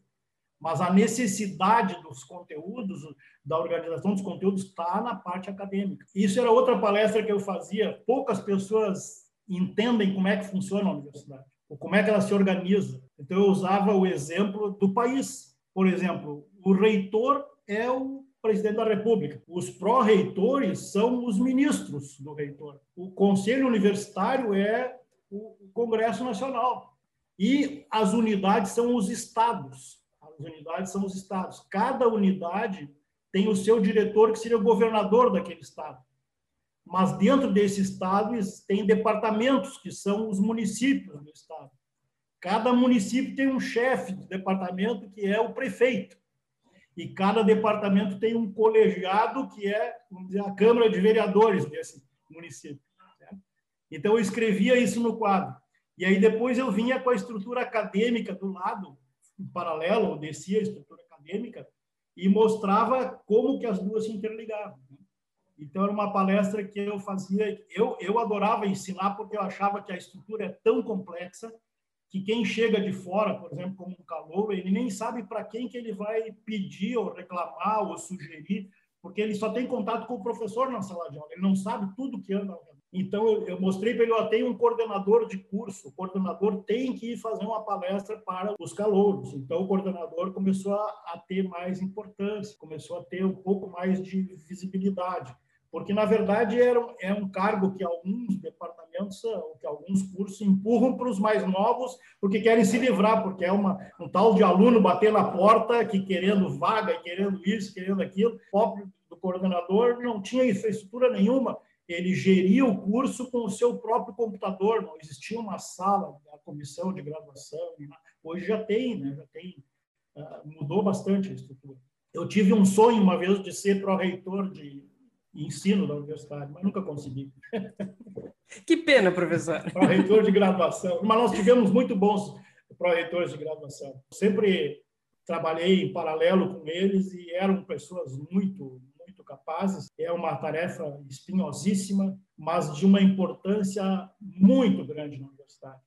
mas a necessidade dos conteúdos, da organização dos conteúdos, está na parte acadêmica. Isso era outra palestra que eu fazia. Poucas pessoas entendem como é que funciona a universidade, ou como é que ela se organiza. Então, eu usava o exemplo do país. Por exemplo, o reitor é o presidente da República. Os pró-reitores são os ministros do reitor. O conselho universitário é o Congresso Nacional. E as unidades são os estados as unidades são os estados. Cada unidade tem o seu diretor, que seria o governador daquele estado. Mas dentro desse estado tem departamentos, que são os municípios do estado. Cada município tem um chefe de departamento, que é o prefeito. E cada departamento tem um colegiado, que é dizer, a Câmara de Vereadores desse município. Então, eu escrevia isso no quadro. E aí, depois, eu vinha com a estrutura acadêmica do lado, em paralelo, descia a estrutura acadêmica e mostrava como que as duas se interligavam. Né? Então, era uma palestra que eu fazia, eu, eu adorava ensinar porque eu achava que a estrutura é tão complexa que quem chega de fora, por exemplo, como um calor, ele nem sabe para quem que ele vai pedir ou reclamar ou sugerir, porque ele só tem contato com o professor na sala de aula, ele não sabe tudo que anda ao. Então, eu, eu mostrei para ele, ó, tem um coordenador de curso, o coordenador tem que ir fazer uma palestra para os calouros. Então, o coordenador começou a, a ter mais importância, começou a ter um pouco mais de visibilidade porque na verdade era, é um cargo que alguns departamentos, que alguns cursos empurram para os mais novos, porque querem se livrar, porque é uma, um tal de aluno bater na porta que querendo vaga, querendo isso, querendo aquilo. O próprio do coordenador não tinha infraestrutura nenhuma, ele geria o curso com o seu próprio computador, não existia uma sala da comissão de graduação. Hoje já tem, né? já tem, ah, mudou bastante a estrutura. Eu tive um sonho uma vez de ser pró-reitor de ensino da universidade, mas nunca consegui. Que pena, professor. Pró-reitor de graduação. Mas nós tivemos muito bons pró-reitores de graduação. Sempre trabalhei em paralelo com eles e eram pessoas muito, muito capazes. É uma tarefa espinhosíssima, mas de uma importância muito grande na universidade.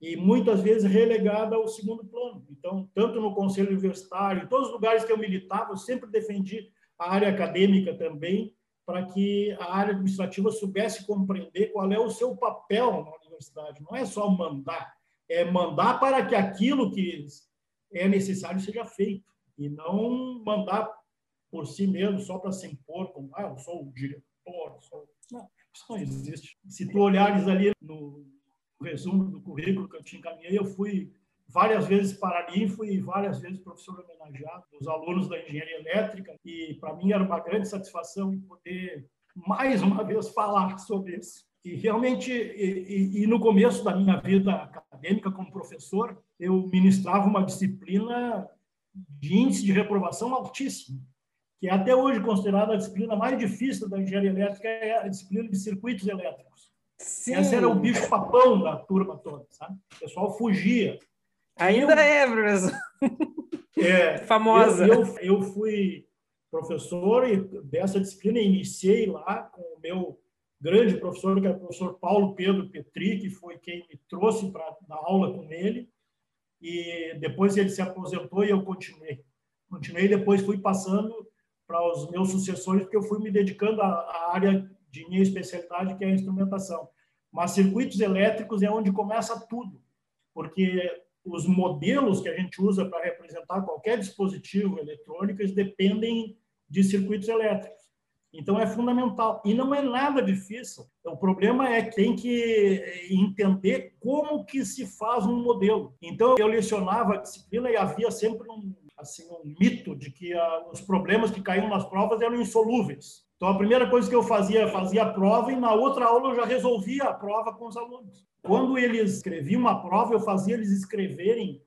E muitas vezes relegada ao segundo plano. Então, tanto no conselho universitário, em todos os lugares que eu militava, eu sempre defendi a área acadêmica também, para que a área administrativa soubesse compreender qual é o seu papel na universidade. Não é só mandar, é mandar para que aquilo que é necessário seja feito, e não mandar por si mesmo, só para se impor, como, ah, eu sou o diretor, sou... Não, isso não existe. Se tu olhares ali no resumo do currículo que eu te encaminhei, eu fui várias vezes paraninfo e várias vezes professor homenageado dos alunos da engenharia elétrica e para mim era uma grande satisfação poder mais uma vez falar sobre isso. E realmente, e, e, e no começo da minha vida acadêmica como professor, eu ministrava uma disciplina de índice de reprovação altíssimo, que é até hoje considerada a disciplina mais difícil da engenharia elétrica, é a disciplina de circuitos elétricos. Sim. Esse era o bicho papão da turma toda, sabe? O pessoal fugia. Ainda eu, é, professor. É, Famosa. Eu, eu, eu, fui professor e dessa disciplina iniciei lá com o meu grande professor, que é o professor Paulo Pedro Petri, que foi quem me trouxe para dar aula com ele. E depois ele se aposentou e eu continuei. Continuei, depois fui passando para os meus sucessores, porque eu fui me dedicando à, à área de minha especialidade, que é a instrumentação. Mas circuitos elétricos é onde começa tudo, porque os modelos que a gente usa para representar qualquer dispositivo eletrônico dependem de circuitos elétricos. Então é fundamental e não é nada difícil. O problema é que tem que entender como que se faz um modelo. Então eu lecionava a disciplina e havia sempre um assim um mito de que ah, os problemas que caíam nas provas eram insolúveis. Então a primeira coisa que eu fazia, fazia a prova e na outra aula eu já resolvia a prova com os alunos. Quando eles escreviam uma prova, eu fazia eles escreverem,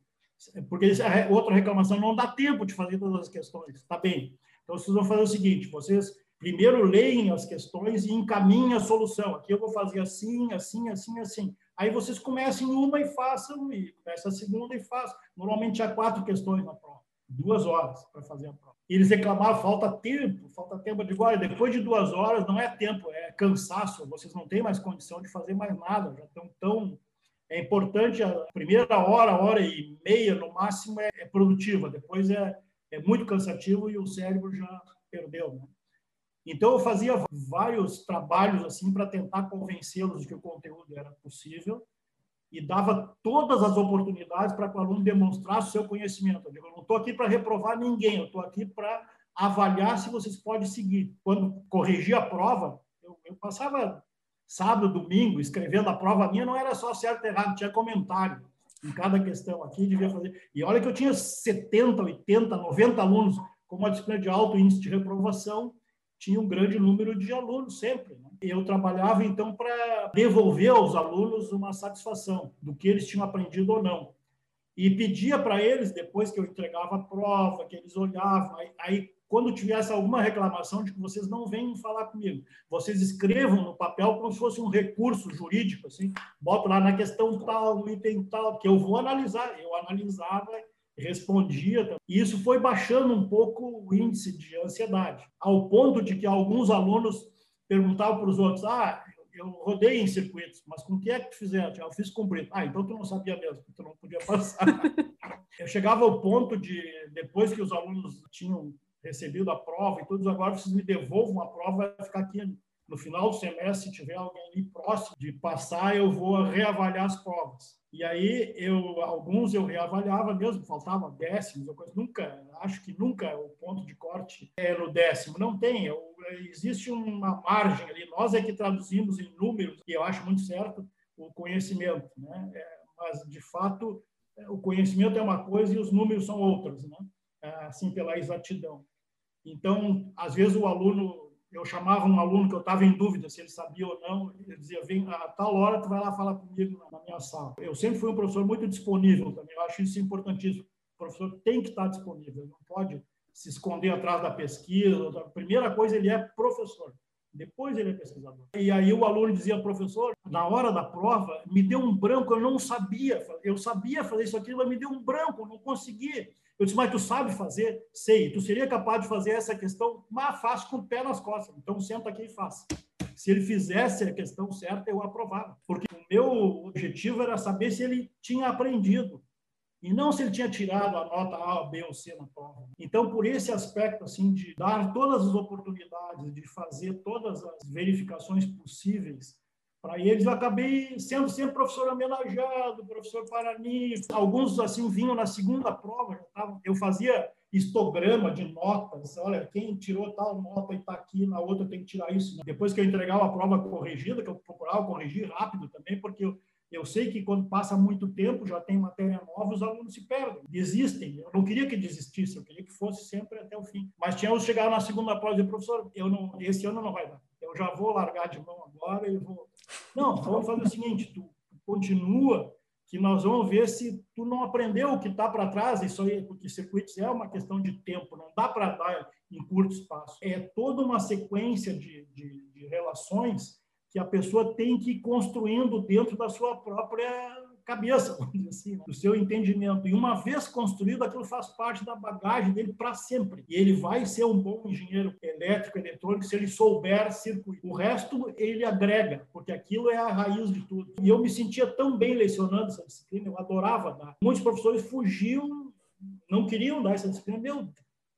porque outra reclamação, não dá tempo de fazer todas as questões. Tá bem. Então, vocês vão fazer o seguinte, vocês primeiro leem as questões e encaminhem a solução. Aqui eu vou fazer assim, assim, assim, assim. Aí vocês comecem uma e façam, e começa a segunda e façam. Normalmente há quatro questões na prova, duas horas para fazer a prova. E eles reclamavam, falta tempo, falta tempo. Eu digo, olha, depois de duas horas não é tempo, é cansaço, vocês não têm mais condição de fazer mais nada, já estão tão... É importante, a primeira hora, hora e meia, no máximo, é, é produtiva, depois é, é muito cansativo e o cérebro já perdeu, né? Então, eu fazia vários trabalhos assim para tentar convencê-los de que o conteúdo era possível e dava todas as oportunidades para que o aluno demonstrasse o seu conhecimento. Eu, digo, eu não estou aqui para reprovar ninguém, eu estou aqui para avaliar se vocês podem seguir. Quando corrigia a prova, eu, eu, passava sábado, domingo, escrevendo a prova minha, não era só certo e errado, tinha comentário em cada questão aqui, devia fazer. E olha que eu tinha 70, 80, 90 alunos com uma disciplina de alto índice de reprovação, tinha um grande número de alunos sempre. Né? Eu trabalhava, então, para devolver aos alunos uma satisfação do que eles tinham aprendido ou não. E pedia para eles, depois que eu entregava a prova, que eles olhavam, aí, aí quando tivesse alguma reclamação de que vocês não venham falar comigo, vocês escrevam no papel como se fosse um recurso jurídico, assim, boto lá na questão tal, no item tal, que eu vou analisar. Eu analisava respondia. E isso foi baixando um pouco o índice de ansiedade, ao ponto de que alguns alunos perguntavam para os outros: Ah, eu rodei em circuitos, mas com o que é que tu fizeste? Eu fiz cumprir. Ah, então tu não sabia mesmo, tu não podia passar. eu chegava ao ponto de, depois que os alunos tinham recebido a prova e todos agora vocês me devolvam a prova, vai ficar aqui no final do semestre, se tiver alguém ali próximo de passar, eu vou reavaliar as provas. E aí, eu, alguns eu reavaliava mesmo, faltava décimos, coisa. nunca, acho que nunca o ponto de corte é no décimo, não tem, eu, existe uma margem ali, nós é que traduzimos em números, e eu acho muito certo, o conhecimento, né? É, mas, de fato, o conhecimento é uma coisa e os números são outras, né? Assim, pela exatidão. Então, às vezes o aluno eu chamava um aluno que eu estava em dúvida se ele sabia ou não, ele dizia, vem a tal hora, tu vai lá falar comigo na minha sala. Eu sempre fui um professor muito disponível também, eu acho isso importantíssimo. O professor tem que estar disponível, não pode se esconder atrás da pesquisa. A primeira coisa, ele é professor, depois ele é pesquisador. E aí o aluno dizia, professor, na hora da prova, me deu um branco, eu não sabia, eu sabia fazer isso aqui, mas me deu um branco, não consegui. Eu disse, mas tu sabe fazer? Sei. Tu seria capaz de fazer essa questão? Mas faço com o pé nas costas. Então, senta aqui e faça. Se ele fizesse a questão certa, eu aprovava. Porque o meu objetivo era saber se ele tinha aprendido. E não se ele tinha tirado a nota A, B ou C na prova. Então, por esse aspecto, assim, de dar todas as oportunidades, de fazer todas as verificações possíveis, para eles eu acabei sendo sempre professor homenageado, professor Parani. Alguns assim vinham na segunda prova, eu fazia histograma de notas. Olha, quem tirou tal nota e está aqui, na outra tem que tirar isso. Depois que eu entregava a prova corrigida, que eu procurava corrigir rápido também, porque eu, eu sei que quando passa muito tempo, já tem matéria nova, os alunos se perdem, desistem. Eu não queria que desistisse, eu queria que fosse sempre até o fim. Mas tinha os chegar na segunda prova e professor, eu não, esse ano não vai dar. Eu já vou largar de mão agora e vou não, vamos fazer o seguinte, tu continua, que nós vamos ver se tu não aprendeu o que está para trás, isso aí, porque circuitos é uma questão de tempo, não dá para dar em curto espaço. É toda uma sequência de, de, de relações que a pessoa tem que ir construindo dentro da sua própria cabeça, assim, né? do seu entendimento. E uma vez construído, aquilo faz parte da bagagem dele para sempre. E ele vai ser um bom engenheiro elétrico, eletrônico, se ele souber circuito. O resto ele agrega, porque aquilo é a raiz de tudo. E eu me sentia tão bem lecionando essa disciplina, eu adorava dar. Muitos professores fugiam, não queriam dar essa disciplina. Meu,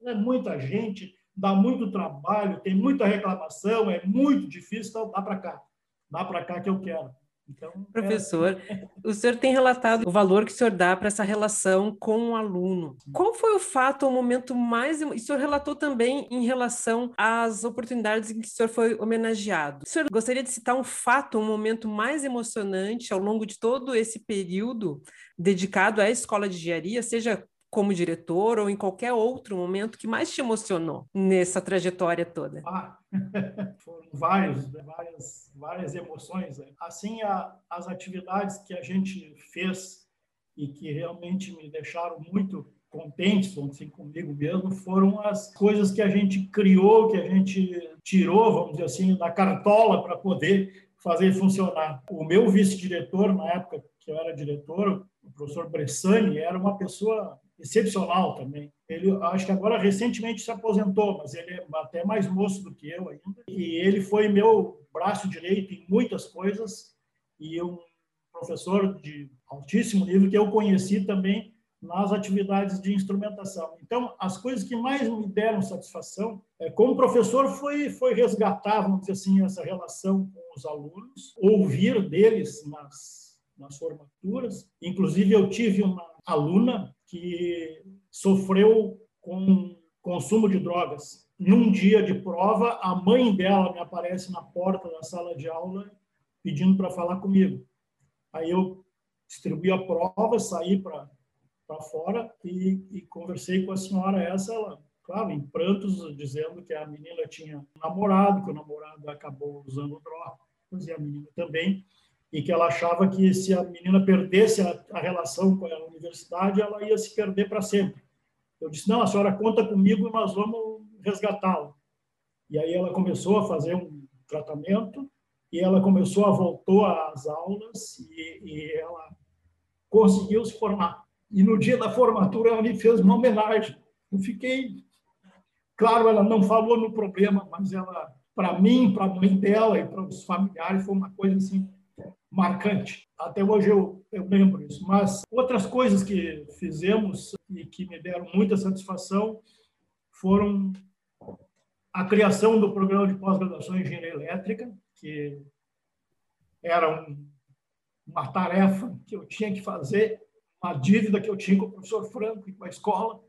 é muita gente, dá muito trabalho, tem muita reclamação, é muito difícil, então dá para cá. Dá para cá que eu quero. Então, Professor, é... o senhor tem relatado o valor que o senhor dá para essa relação com o aluno. Qual foi o fato, o momento mais. O senhor relatou também em relação às oportunidades em que o senhor foi homenageado. O senhor gostaria de citar um fato, um momento mais emocionante ao longo de todo esse período dedicado à escola de engenharia, seja como diretor ou em qualquer outro momento que mais te emocionou nessa trajetória toda? Ah, foram vários, né? várias, várias emoções. Né? Assim, a, as atividades que a gente fez e que realmente me deixaram muito contentes, vamos dizer, comigo mesmo, foram as coisas que a gente criou, que a gente tirou, vamos dizer assim, da cartola para poder fazer funcionar. O meu vice-diretor, na época que eu era diretor, o professor Bressani, era uma pessoa excepcional também. Ele, acho que agora recentemente se aposentou, mas ele é até mais moço do que eu ainda. E ele foi meu braço direito em muitas coisas e um professor de altíssimo nível que eu conheci também nas atividades de instrumentação. Então, as coisas que mais me deram satisfação, é, como professor, foi, foi resgatar, vamos dizer assim, essa relação com os alunos, ouvir deles nas, nas formaturas. Inclusive, eu tive uma aluna que sofreu com consumo de drogas. Num dia de prova, a mãe dela me aparece na porta da sala de aula pedindo para falar comigo. Aí eu distribuí a prova, saí para fora e, e, conversei com a senhora essa, ela, claro, em prantos, dizendo que a menina tinha um namorado, que o namorado acabou usando drogas, e a menina também, e que ela achava que se a menina perdesse a, a relação com a universidade, ela ia se perder para sempre. Eu disse: não, a senhora conta comigo e nós vamos resgatá-la. E aí ela começou a fazer um tratamento e ela começou a voltou às aulas e, e ela conseguiu se formar. E no dia da formatura ela me fez uma homenagem. Eu fiquei, claro, ela não falou no problema, mas ela, para mim, para a mãe dela e para os familiares, foi uma coisa assim marcante. Até hoje eu, eu lembro isso. Mas outras coisas que fizemos e que me deram muita satisfação foram a criação do programa de pós-graduação em engenharia elétrica, que era um, uma tarefa que eu tinha que fazer, uma dívida que eu tinha com o professor Franco e com a escola,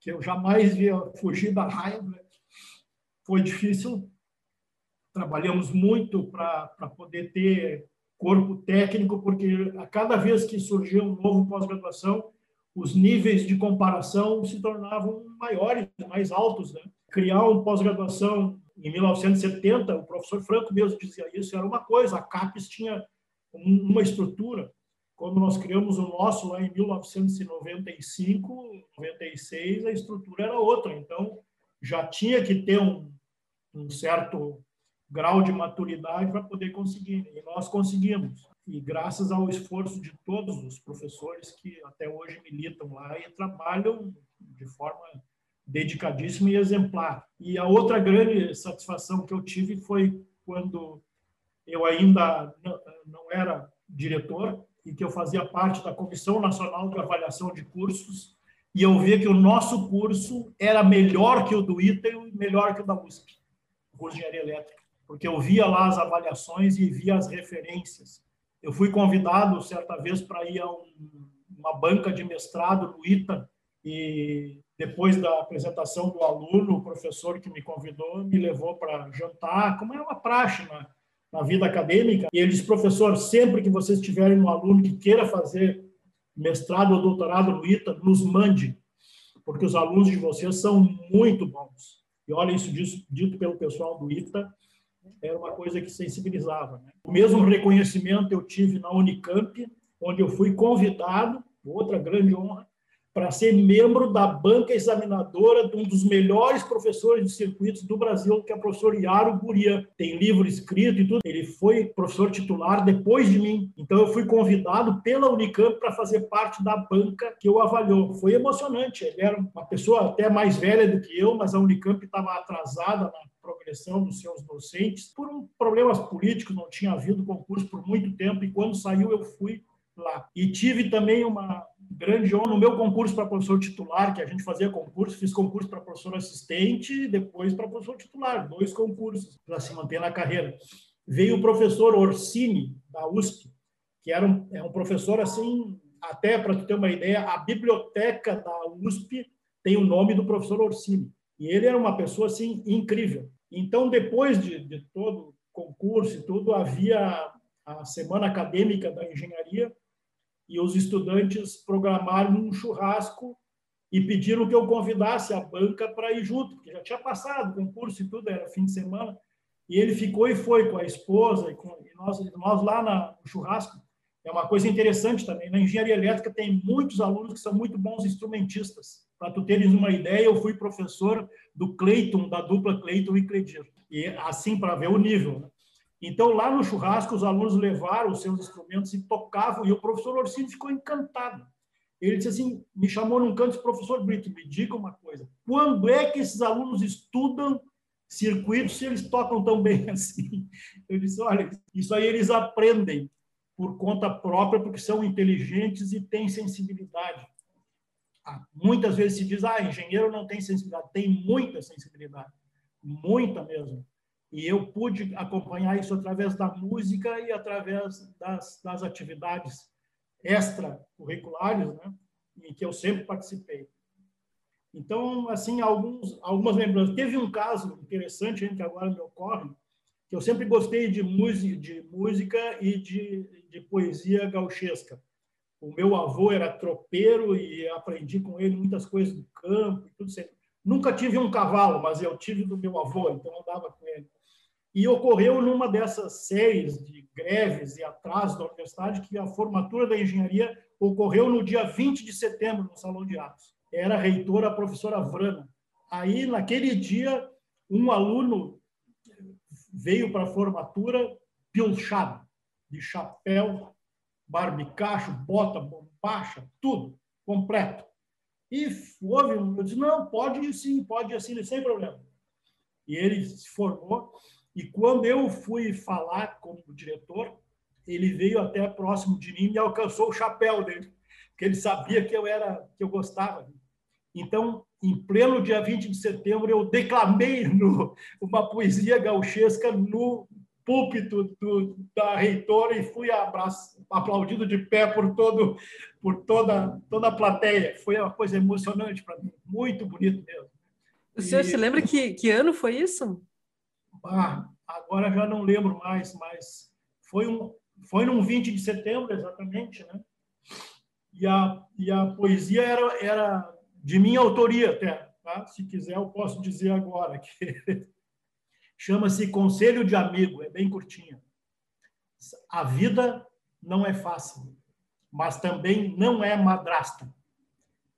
que eu jamais via fugir da raiva. Foi difícil. Trabalhamos muito para poder ter corpo técnico, porque a cada vez que surgia um novo pós-graduação, os níveis de comparação se tornavam maiores, mais altos. Né? Criar um pós-graduação em 1970, o professor Franco mesmo dizia isso, era uma coisa, a CAPES tinha uma estrutura. Quando nós criamos o nosso lá em 1995, 96, a estrutura era outra. Então, já tinha que ter um, um certo grau de maturidade para poder conseguir. E nós conseguimos. E graças ao esforço de todos os professores que até hoje militam lá e trabalham de forma dedicadíssima e exemplar. E a outra grande satisfação que eu tive foi quando eu ainda não era diretor e que eu fazia parte da Comissão Nacional de Avaliação de Cursos, e eu via que o nosso curso era melhor que o do ITA e melhor que o da USP, o curso de Engenharia Elétrica, porque eu via lá as avaliações e via as referências. Eu fui convidado, certa vez, para ir a um, uma banca de mestrado no ITA, e depois da apresentação do aluno, o professor que me convidou me levou para jantar, como é uma praxe na, na vida acadêmica. E ele disse, professor, sempre que vocês tiverem um aluno que queira fazer mestrado ou doutorado no ITA, nos mande, porque os alunos de vocês são muito bons. E olha, isso dito pelo pessoal do ITA, era uma coisa que sensibilizava. Né? O mesmo reconhecimento eu tive na Unicamp, onde eu fui convidado, outra grande honra, para ser membro da banca examinadora de um dos melhores professores de circuitos do Brasil, que é o professor Yaro Guria. Tem livro escrito e tudo. Ele foi professor titular depois de mim. Então, eu fui convidado pela Unicamp para fazer parte da banca que eu avaliou. Foi emocionante. Ele era uma pessoa até mais velha do que eu, mas a Unicamp estava atrasada na progressão dos seus docentes por um problemas políticos, não tinha havido concurso por muito tempo, e quando saiu eu fui lá. E tive também uma, grande honra no meu concurso para professor titular, que a gente fazia concurso, fiz concurso para professor assistente depois para professor titular, dois concursos para se manter na carreira. Veio o professor Orsini, da USP, que era um, é um professor assim, até para tu ter uma ideia, a biblioteca da USP tem o nome do professor Orsini. E ele era uma pessoa assim incrível. Então, depois de, de todo o concurso e tudo, havia a semana acadêmica da engenharia, e os estudantes programaram um churrasco e pediram que eu convidasse a banca para ir junto, porque já tinha passado o concurso e tudo, era fim de semana. E ele ficou e foi com a esposa, e, com, e nós, nós lá na, no churrasco. É uma coisa interessante também. Na engenharia elétrica tem muitos alunos que são muito bons instrumentistas. Para tu teres uma ideia, eu fui professor do Cleiton, da dupla Cleiton e Cledir. E assim, para ver o nível. Né? Então, lá no churrasco, os alunos levaram os seus instrumentos e tocavam, e o professor Orsini ficou encantado. Ele disse assim, me chamou num canto e disse, professor Brito, me diga uma coisa, quando é que esses alunos estudam circuitos se eles tocam tão bem assim? Eu disse, olha, isso aí eles aprendem por conta própria, porque são inteligentes e têm sensibilidade. Ah, muitas vezes se diz, ah, engenheiro não tem sensibilidade. Tem muita sensibilidade, muita mesmo. E eu pude acompanhar isso através da música e através das, das atividades extracurriculares, né, em que eu sempre participei. Então, assim, alguns, algumas lembranças. Teve um caso interessante que agora me ocorre, que eu sempre gostei de de música e de, de poesia gauchesca. O meu avô era tropeiro e aprendi com ele muitas coisas do campo e tudo sempre. Nunca tive um cavalo, mas eu tive do meu avô, então andava com ele. E ocorreu numa dessas séries de greves e atrasos da universidade que a formatura da engenharia ocorreu no dia 20 de setembro, no Salão de Atos. Era a reitora a professora Vrana. Aí, naquele dia, um aluno veio para a formatura pilchado, de chapéu, barbicacho, bota, bombacha, tudo, completo. E houve um, eu disse, não, pode ir sim, pode ir assim, sem problema. E ele se formou e quando eu fui falar como diretor, ele veio até próximo de mim e alcançou o chapéu dele, porque ele sabia que eu era que eu gostava. Então, em pleno dia 20 de setembro, eu declamei no, uma poesia gauchesca no púlpito do, da reitora e fui abraço, aplaudido de pé por todo por toda toda a plateia. Foi uma coisa emocionante para mim, muito bonito mesmo. O senhor e, se lembra que, que ano foi isso? Ah, agora já não lembro mais, mas foi um foi num 20 de setembro exatamente, né? E a, e a poesia era, era de minha autoria até. Tá? Se quiser, eu posso dizer agora que chama-se Conselho de Amigo, é bem curtinha. A vida não é fácil, mas também não é madrasta.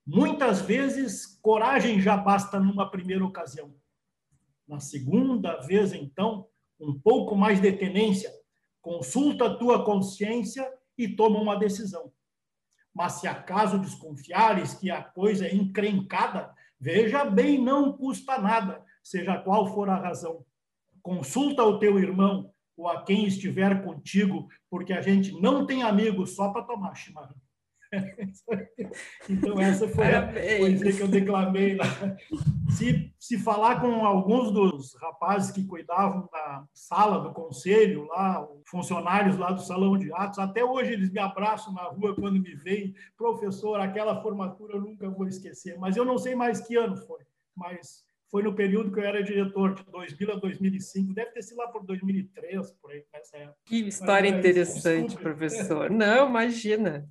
Muitas vezes, coragem já basta numa primeira ocasião. Na segunda vez, então, um pouco mais de tenência, consulta a tua consciência e toma uma decisão. Mas se acaso desconfiares que a coisa é encrencada, veja bem, não custa nada, seja qual for a razão. Consulta o teu irmão ou a quem estiver contigo, porque a gente não tem amigos só para tomar chimarrão. então, essa foi a poesia que eu declamei lá. Se, se falar com alguns dos rapazes que cuidavam da sala do conselho, lá, funcionários lá do salão de atos, até hoje eles me abraçam na rua quando me veem. Professor, aquela formatura eu nunca vou esquecer. Mas eu não sei mais que ano foi, mas foi no período que eu era diretor, de 2000 a 2005. Deve ter sido lá por 2003, por aí, nessa época. Que história mas, interessante, desculpe. professor. Não, imagina.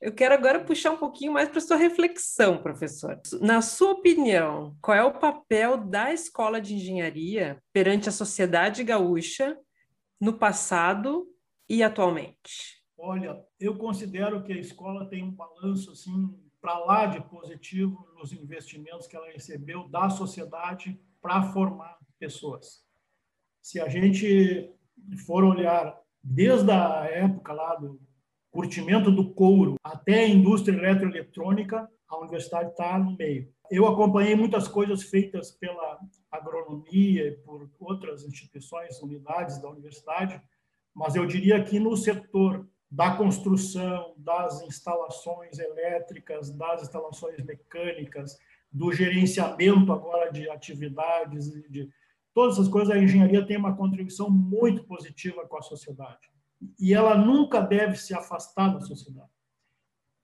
Eu quero agora puxar um pouquinho mais para sua reflexão, professor. Na sua opinião, qual é o papel da escola de engenharia perante a sociedade gaúcha no passado e atualmente? Olha, eu considero que a escola tem um balanço assim para lá de positivo nos investimentos que ela recebeu da sociedade para formar pessoas. Se a gente for olhar desde a época lá do curtimento do couro até a indústria eletroeletrônica, a universidade está no meio. Eu acompanhei muitas coisas feitas pela agronomia e por outras instituições, unidades da universidade, mas eu diria que no setor da construção, das instalações elétricas, das instalações mecânicas, do gerenciamento agora de atividades, de todas essas coisas, a engenharia tem uma contribuição muito positiva com a sociedade e ela nunca deve se afastar da sociedade.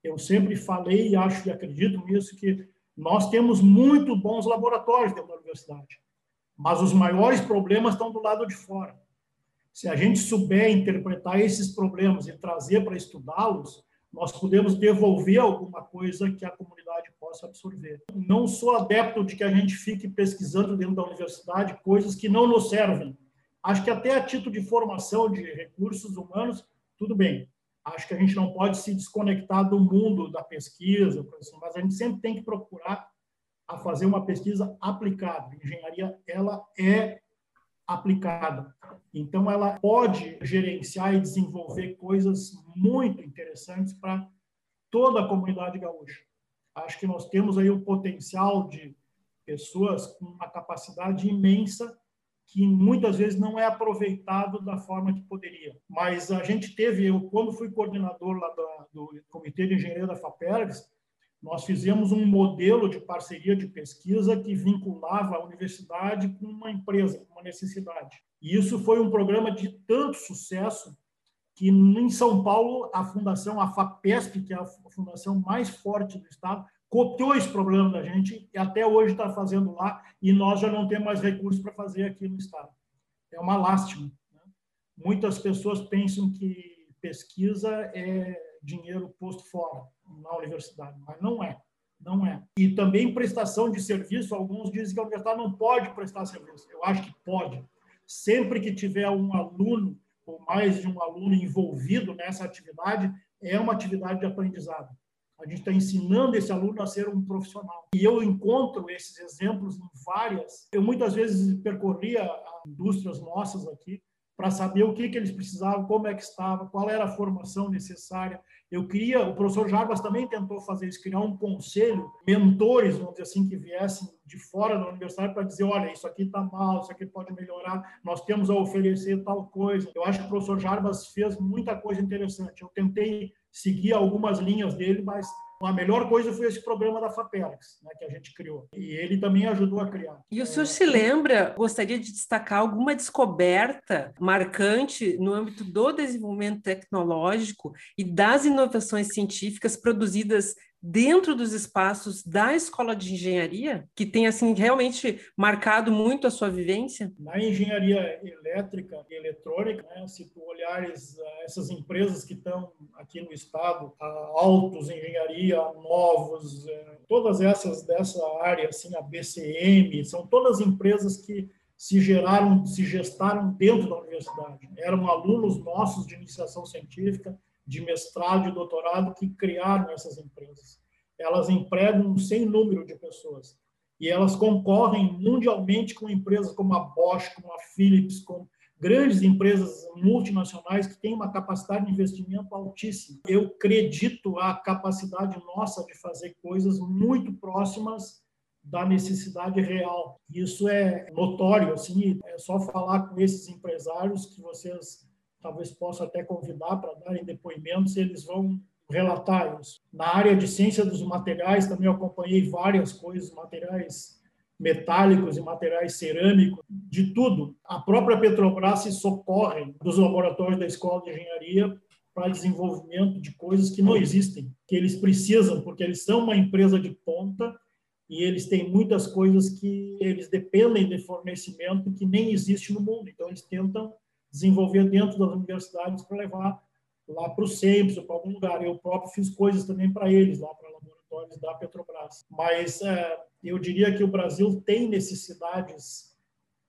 Eu sempre falei e acho e acredito nisso que nós temos muito bons laboratórios dentro da universidade, mas os maiores problemas estão do lado de fora. Se a gente souber interpretar esses problemas e trazer para estudá-los, nós podemos devolver alguma coisa que a comunidade possa absorver. Não sou adepto de que a gente fique pesquisando dentro da universidade coisas que não nos servem, Acho que até a título de formação de recursos humanos, tudo bem. Acho que a gente não pode se desconectar do mundo da pesquisa, assim, mas a gente sempre tem que procurar a fazer uma pesquisa aplicada. A engenharia, ela é aplicada. Então, ela pode gerenciar e desenvolver coisas muito interessantes para toda a comunidade gaúcha. Acho que nós temos aí o potencial de pessoas com uma capacidade imensa que muitas vezes não é aproveitado da forma que poderia. Mas a gente teve, eu quando fui coordenador lá do, do Comitê de Engenharia da FAPERGS, nós fizemos um modelo de parceria de pesquisa que vinculava a universidade com uma empresa, com uma necessidade. E isso foi um programa de tanto sucesso que em São Paulo a fundação, a FAPESP, que é a fundação mais forte do estado, copiou esse problema da gente e até hoje está fazendo lá e nós já não temos mais recursos para fazer aqui no Estado. É uma lástima. Né? Muitas pessoas pensam que pesquisa é dinheiro posto fora na universidade, mas não é. Não é. E também prestação de serviço, alguns dizem que a universidade não pode prestar serviço. Eu acho que pode. Sempre que tiver um aluno ou mais de um aluno envolvido nessa atividade, é uma atividade de aprendizado. A gente está ensinando esse aluno a ser um profissional. E eu encontro esses exemplos em várias. Eu muitas vezes percorria indústrias nossas aqui para saber o que, que eles precisavam, como é que estava, qual era a formação necessária. Eu queria, o professor Jarbas também tentou fazer isso, criar um conselho, mentores, vamos dizer assim, que viessem de fora da universidade para dizer, olha, isso aqui está mal, isso aqui pode melhorar, nós temos a oferecer tal coisa. Eu acho que o professor Jarbas fez muita coisa interessante. Eu tentei seguir algumas linhas dele, mas A melhor coisa foi esse programa da FAPERX, né, que a gente criou. E ele também ajudou a criar. E o senhor é... se lembra, gostaria de destacar alguma descoberta marcante no âmbito do desenvolvimento tecnológico e das inovações científicas produzidas dentro dos espaços da escola de engenharia que tem assim realmente marcado muito a sua vivência? Na engenharia elétrica e eletrônica, né, se tu olhares uh, essas empresas que estão aqui no estado, a Autos Engenharia, Novos, uh, todas essas dessa área, assim, a BCM, são todas empresas que se geraram, se gestaram dentro da universidade. Eram alunos nossos de iniciação científica de mestrado e doutorado que criaram essas empresas. Elas empregam um sem número de pessoas e elas concorrem mundialmente com empresas como a Bosch, como a Philips, com grandes empresas multinacionais que têm uma capacidade de investimento altíssima. Eu acredito a capacidade nossa de fazer coisas muito próximas da necessidade real. Isso é notório, assim, é só falar com esses empresários que vocês talvez possa até convidar para darem depoimentos, eles vão relatar isso. Na área de ciência dos materiais, também acompanhei várias coisas, materiais metálicos e materiais cerâmicos, de tudo. A própria Petrobras se socorre dos laboratórios da Escola de Engenharia para desenvolvimento de coisas que não existem, que eles precisam, porque eles são uma empresa de ponta e eles têm muitas coisas que eles dependem de fornecimento que nem existe no mundo. Então, eles tentam desenvolver dentro das universidades para levar lá para o CEMPS ou para algum lugar. Eu próprio fiz coisas também para eles, lá para laboratórios da Petrobras. Mas é, eu diria que o Brasil tem necessidades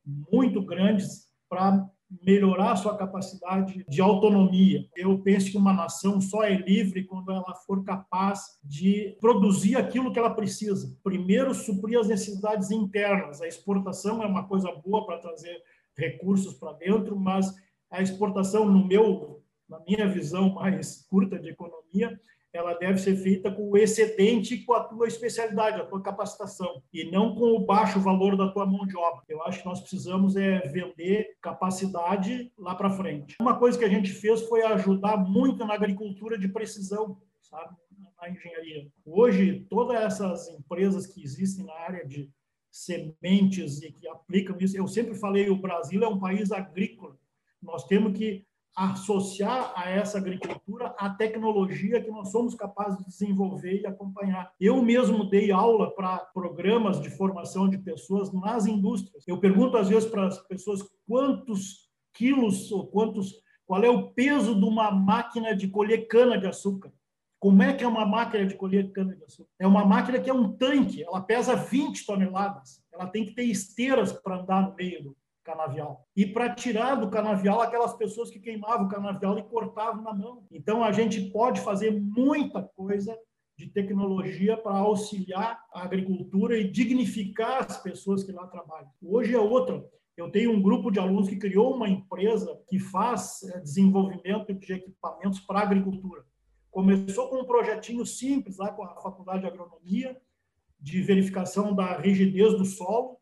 muito grandes para melhorar sua capacidade de autonomia. Eu penso que uma nação só é livre quando ela for capaz de produzir aquilo que ela precisa. Primeiro, suprir as necessidades internas. A exportação é uma coisa boa para trazer recursos para dentro, mas a exportação, no meu, na minha visão mais curta de economia, ela deve ser feita com o excedente com a tua especialidade, a tua capacitação, e não com o baixo valor da tua mão de obra. Eu acho que nós precisamos é vender capacidade lá para frente. Uma coisa que a gente fez foi ajudar muito na agricultura de precisão, sabe? Na engenharia. Hoje, todas essas empresas que existem na área de sementes e que aplicam isso. Eu sempre falei, o Brasil é um país agrícola. Nós temos que associar a essa agricultura a tecnologia que nós somos capazes de desenvolver e acompanhar. Eu mesmo dei aula para programas de formação de pessoas nas indústrias. Eu pergunto às vezes para as pessoas quantos quilos ou quantos qual é o peso de uma máquina de colher cana de açúcar. Como é que é uma máquina de colher cana-de-açúcar? É uma máquina que é um tanque, ela pesa 20 toneladas, ela tem que ter esteiras para andar no meio do canavial. E para tirar do canavial aquelas pessoas que queimavam o canavial e cortavam na mão. Então a gente pode fazer muita coisa de tecnologia para auxiliar a agricultura e dignificar as pessoas que lá trabalham. Hoje é outra. Eu tenho um grupo de alunos que criou uma empresa que faz eh, desenvolvimento de equipamentos para a agricultura. Começou com um projetinho simples lá com a Faculdade de Agronomia, de verificação da rigidez do solo,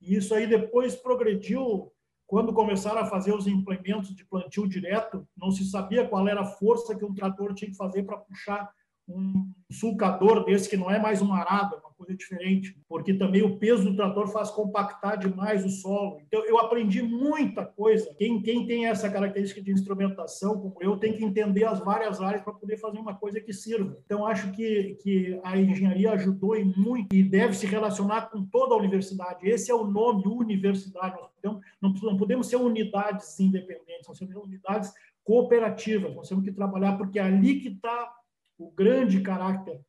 e isso aí depois progrediu. Quando começaram a fazer os implementos de plantio direto, não se sabia qual era a força que um trator tinha que fazer para puxar um sulcador desse que não é mais uma arada, uma coisa diferente, porque também o peso do trator faz compactar demais o solo. Então eu aprendi muita coisa. Quem, quem tem essa característica de instrumentação, como eu, tem que entender as várias áreas para poder fazer uma coisa que sirva. Então acho que, que a engenharia ajudou e muito e deve se relacionar com toda a universidade. Esse é o nome, universidade. Nós podemos, não, não podemos ser unidades independentes, nós temos unidades cooperativas. Nós temos que trabalhar porque é ali que está o grande caráter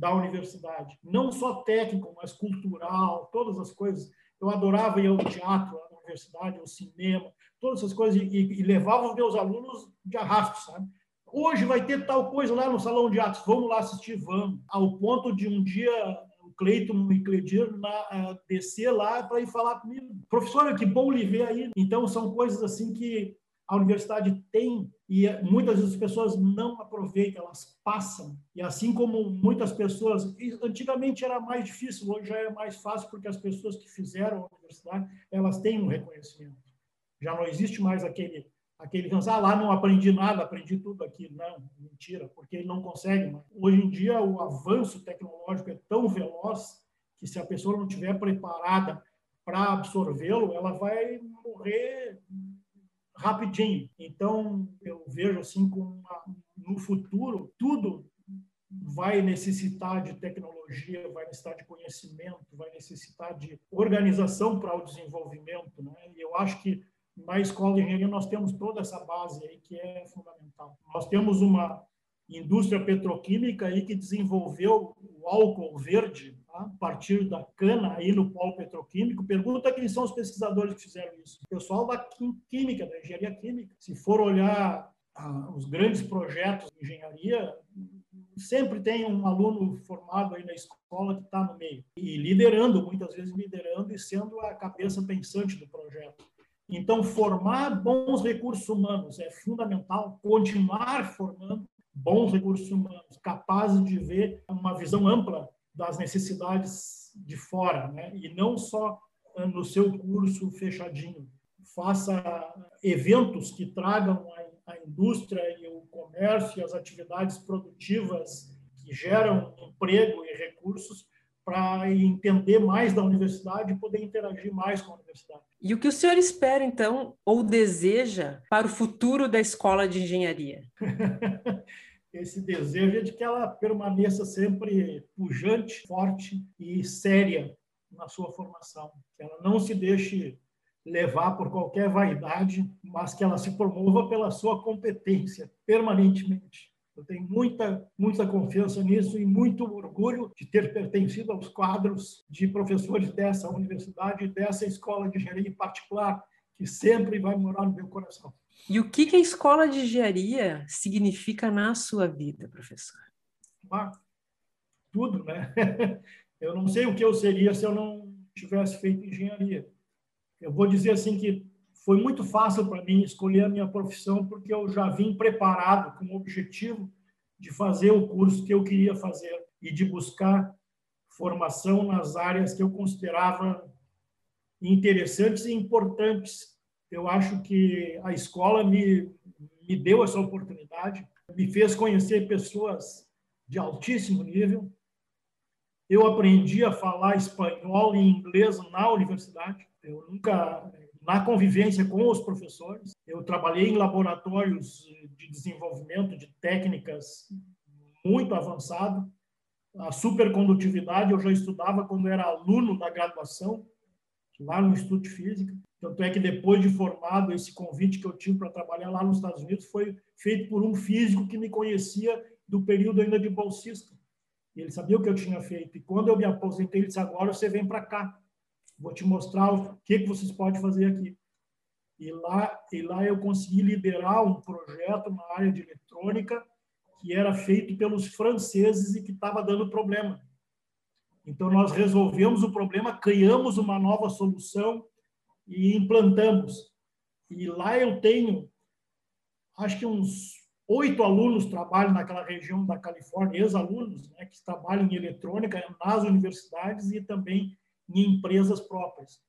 da universidade, não só técnico, mas cultural, todas as coisas. Eu adorava ir ao teatro na universidade, ao cinema, todas essas coisas, e, e levava os meus alunos de arrasto, sabe? Hoje vai ter tal coisa lá no salão de atos, vamos lá assistir, vamos. Ao ponto de um dia o Cleiton e Cledir uh, descer lá para ir falar comigo. Professora, que bom lhe ver aí. Então, são coisas assim que a universidade tem e muitas vezes as pessoas não aproveitam, elas passam. E assim como muitas pessoas, antigamente era mais difícil, hoje já é mais fácil porque as pessoas que fizeram a universidade, elas têm um reconhecimento. Já não existe mais aquele aquele ah, lá não aprendi nada, aprendi tudo aqui. Não, mentira, porque ele não consegue. Hoje em dia, o avanço tecnológico é tão veloz que se a pessoa não estiver preparada para absorvê-lo, ela vai morrer rapidinho. Então, eu vejo assim como no futuro tudo vai necessitar de tecnologia, vai necessitar de conhecimento, vai necessitar de organização para o desenvolvimento, né? E eu acho que na escola de engenharia nós temos toda essa base aí que é fundamental. Nós temos uma indústria petroquímica aí que desenvolveu o álcool verde? A partir da cana aí no polo petroquímico. Pergunta quem são os pesquisadores que fizeram isso. O pessoal da química, da engenharia química. Se for olhar ah, os grandes projetos de engenharia, sempre tem um aluno formado aí na escola que está no meio e liderando, muitas vezes liderando e sendo a cabeça pensante do projeto. Então, formar bons recursos humanos é fundamental, continuar formando bons recursos humanos, capazes de ver uma visão ampla das necessidades de fora, né? e não só no seu curso fechadinho. Faça eventos que tragam a, a indústria e o comércio e as atividades produtivas que geram emprego e recursos para entender mais da universidade e poder interagir mais com a universidade. E o que o senhor espera, então, ou deseja para o futuro da escola de engenharia? Esse desejo é de que ela permaneça sempre pujante, forte e séria na sua formação, que ela não se deixe levar por qualquer vaidade, mas que ela se promova pela sua competência permanentemente. Eu tenho muita, muita confiança nisso e muito orgulho de ter pertencido aos quadros de professores dessa universidade, dessa escola de engenharia em particular, que sempre vai morar no meu coração. E o que, que a escola de engenharia significa na sua vida, professor? Ah, tudo, né? Eu não sei o que eu seria se eu não tivesse feito engenharia. Eu vou dizer assim que foi muito fácil para mim escolher a minha profissão porque eu já vim preparado com o objetivo de fazer o curso que eu queria fazer e de buscar formação nas áreas que eu considerava interessantes e importantes. Eu acho que a escola me, me deu essa oportunidade, me fez conhecer pessoas de altíssimo nível. Eu aprendi a falar espanhol e inglês na universidade. Eu nunca na convivência com os professores. Eu trabalhei em laboratórios de desenvolvimento de técnicas muito avançado. A supercondutividade eu já estudava quando era aluno da graduação, lá no Instituto de Física. Tanto é que depois de formado, esse convite que eu tive para trabalhar lá nos Estados Unidos foi feito por um físico que me conhecia do período ainda de bolsista. Ele sabia o que eu tinha feito. E quando eu me aposentei, ele disse: agora você vem para cá. Vou te mostrar o que, que vocês podem fazer aqui. E lá, e lá eu consegui liderar um projeto na área de eletrônica que era feito pelos franceses e que estava dando problema. Então, nós resolvemos o problema, criamos uma nova solução e implantamos. E lá eu tenho, acho que uns oito alunos trabalham naquela região da Califórnia, ex-alunos, né, que trabalham em eletrônica nas universidades e também em empresas próprias.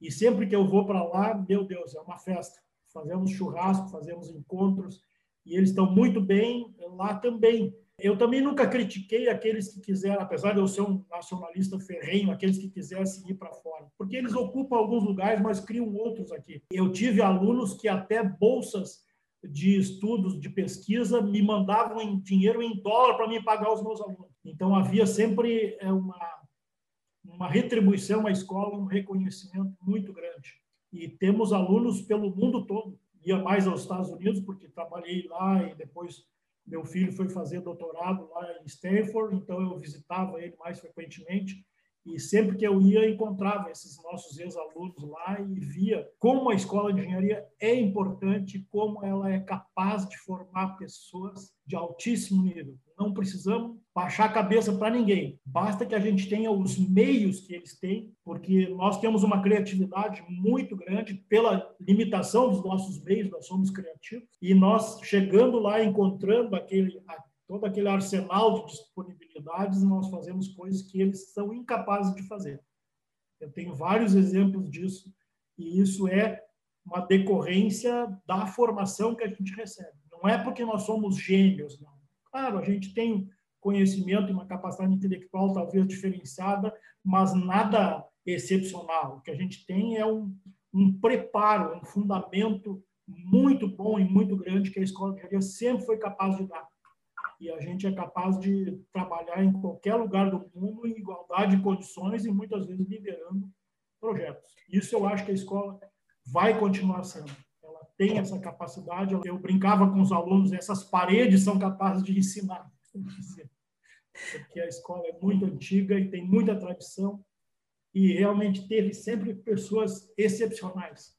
E sempre que eu vou para lá, meu Deus, é uma festa. Fazemos churrasco, fazemos encontros, e eles estão muito bem lá também. Eu também nunca critiquei aqueles que quiseram, apesar de eu ser um nacionalista ferrenho, aqueles que quisessem ir para fora, porque eles ocupam alguns lugares, mas criam outros aqui. Eu tive alunos que até bolsas de estudos, de pesquisa, me mandavam em dinheiro em dólar para me pagar os meus alunos. Então havia sempre é, uma uma retribuição à escola, um reconhecimento muito grande. E temos alunos pelo mundo todo. Ia mais aos Estados Unidos, porque trabalhei lá e depois meu filho foi fazer doutorado lá em Stanford, então eu visitava ele mais frequentemente. E sempre que eu ia, encontrava esses nossos ex-alunos lá e via como a escola de engenharia é importante, como ela é capaz de formar pessoas de altíssimo nível. Não precisamos baixar a cabeça para ninguém. Basta que a gente tenha os meios que eles têm, porque nós temos uma criatividade muito grande pela limitação dos nossos meios, nós somos criativos, e nós chegando lá encontrando aquele todo aquele arsenal de disponibilidades, nós fazemos coisas que eles são incapazes de fazer. Eu tenho vários exemplos disso, e isso é uma decorrência da formação que a gente recebe. Não é porque nós somos gênios, não. Claro, a gente tem conhecimento e uma capacidade intelectual talvez diferenciada, mas nada excepcional. O que a gente tem é um, um preparo, um fundamento muito bom e muito grande que a escola de engenharia sempre foi capaz de dar. E a gente é capaz de trabalhar em qualquer lugar do mundo em igualdade de condições e muitas vezes liderando projetos. Isso eu acho que a escola vai continuar sendo. Ela tem essa capacidade. Eu brincava com os alunos, essas paredes são capazes de ensinar. Porque a escola é muito antiga e tem muita tradição e realmente teve sempre pessoas excepcionais.